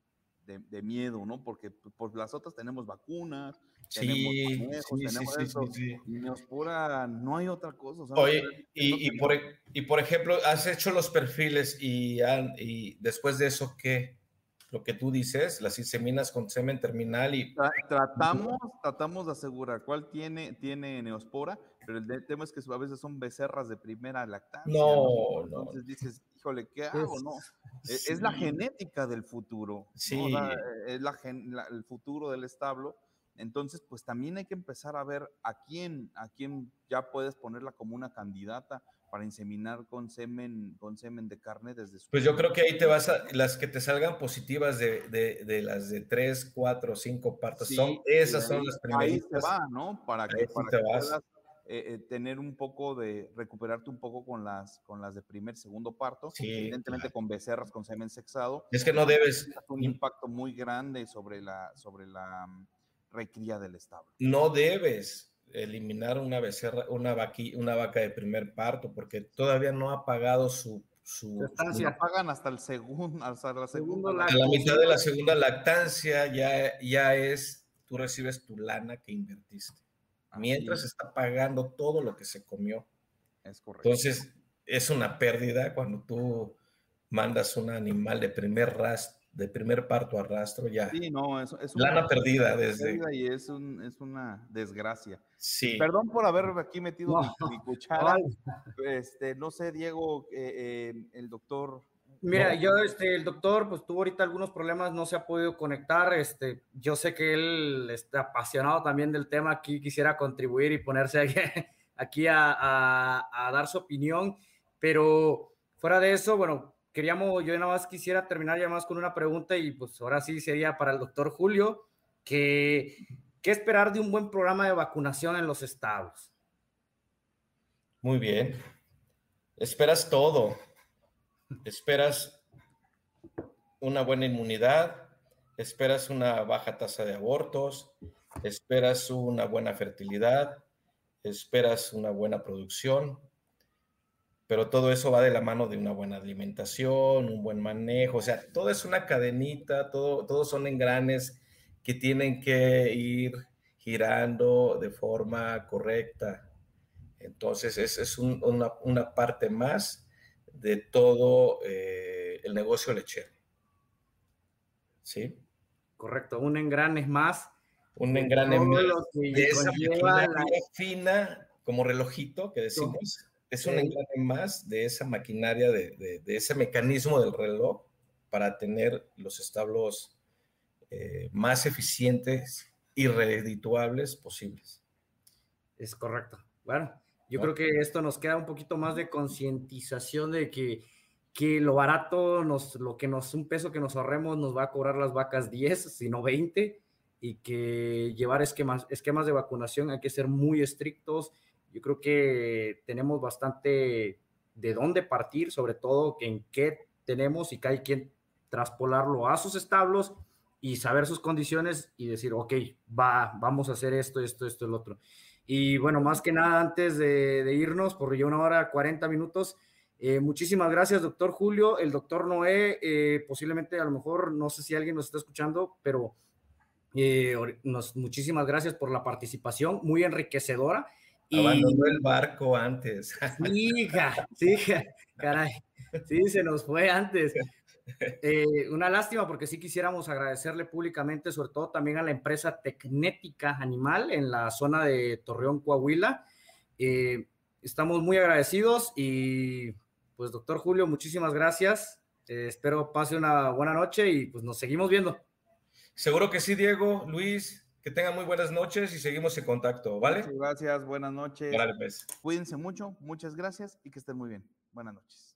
de, miedo, ¿no? Porque por las otras tenemos vacunas, sí, tenemos sí, tenemos sí, eso, y neospora no hay otra cosa. Oye, y, y, por, e, y por ejemplo, has hecho los perfiles y, y después de eso, ¿qué? lo que tú dices, las inseminas con semen terminal y... Tratamos, tratamos de asegurar cuál tiene, tiene neospora, pero el tema es que a veces son becerras de primera lactancia. No, no. Entonces dices, híjole, ¿qué hago? no. Es, la genética del futuro. Sí. es la, el futuro del establo. Entonces, pues también hay que empezar a ver a quién, a quién ya puedes ponerla como una candidata para inseminar con semen, con semen de carne desde su... Pues yo creo que ahí te vas a, las que te salgan positivas de, de, las de tres, cuatro, cinco partos, son, esas son las primeras. Ahí te va, ¿no? Para que, para que puedas eh, eh, tener un poco de, recuperarte un poco con las, con las de primer, segundo parto, evidentemente con becerras, con semen sexado. Es que no debes... Un impacto muy grande sobre la, sobre la recría del establo. No debes eliminar una becerra, una, una vaca de primer parto, porque todavía no ha pagado su, su, pagan hasta el segundo, hasta la segunda. A la mitad de la segunda lactancia ya, ya es, tú recibes tu lana que invertiste. mientras está pagando todo lo que se comió. Es correcto. Entonces, es una pérdida cuando tú mandas un animal de primer ras, de primer parto a rastro ya. Sí, no, es, es una lana perdida desde. y es, un, es una desgracia. Sí. Perdón por haber aquí metido mi, cuchara. Este, no sé, Diego, eh, eh, el doctor. Mira, yo, este, el doctor, pues tuvo ahorita algunos problemas, no se ha podido conectar. Este, yo sé que él está apasionado también del tema, aquí quisiera contribuir y ponerse aquí, aquí a, a, a dar su opinión, pero fuera de eso, bueno, queríamos, yo nada más quisiera terminar ya más con una pregunta y pues ahora sí sería para el doctor Julio, que, ¿qué esperar de un buen programa de vacunación en los estados? Muy bien. Esperas todo. Esperas una buena inmunidad, esperas una baja tasa de abortos, esperas una buena fertilidad, esperas una buena producción, pero todo eso va de la mano de una buena alimentación, un buen manejo, o sea, todo es una cadenita, todo, todos son engranes que tienen que ir girando de forma correcta. Entonces, es, es una, una, parte más de todo eh, el negocio lechero. ¿Sí? Correcto, un engrane más. Un engrane más de esa fina, como relojito que decimos es un engrane más de esa maquinaria, de, ese mecanismo del reloj para tener los establos eh, más eficientes y redituables posibles. Es correcto. Bueno, yo creo que esto nos queda un poquito más de concientización de que, que lo barato, nos, lo que nos, un peso que nos ahorremos nos va a cobrar las vacas 10, sino 20, y que llevar esquemas, esquemas de vacunación hay que ser muy estrictos. Yo creo que tenemos bastante de dónde partir, sobre todo en qué tenemos y que hay que traspolarlo a sus establos y saber sus condiciones y decir, ok, va, vamos a hacer esto, esto, esto, el otro. Y bueno, más que nada, antes de, irnos, por ya una hora, 40 minutos, eh, muchísimas gracias, doctor Julio. El doctor Noé, eh, posiblemente a lo mejor, no sé si alguien nos está escuchando, pero eh, nos, muchísimas gracias por la participación, muy enriquecedora. Abandonó el barco antes. Sí, sí, caray. Sí, se nos fue antes. Eh, una lástima porque sí quisiéramos agradecerle públicamente, sobre todo también a la empresa Tecnética Animal en la zona de Torreón, Coahuila. Eh, estamos muy agradecidos y pues doctor Julio, muchísimas gracias. Eh, espero pase una buena noche y pues nos seguimos viendo. Seguro que sí, Diego, Luis, que tengan muy buenas noches y seguimos en contacto, ¿vale? gracias, buenas noches. Pues. Cuídense mucho, muchas gracias y que estén muy bien. Buenas noches.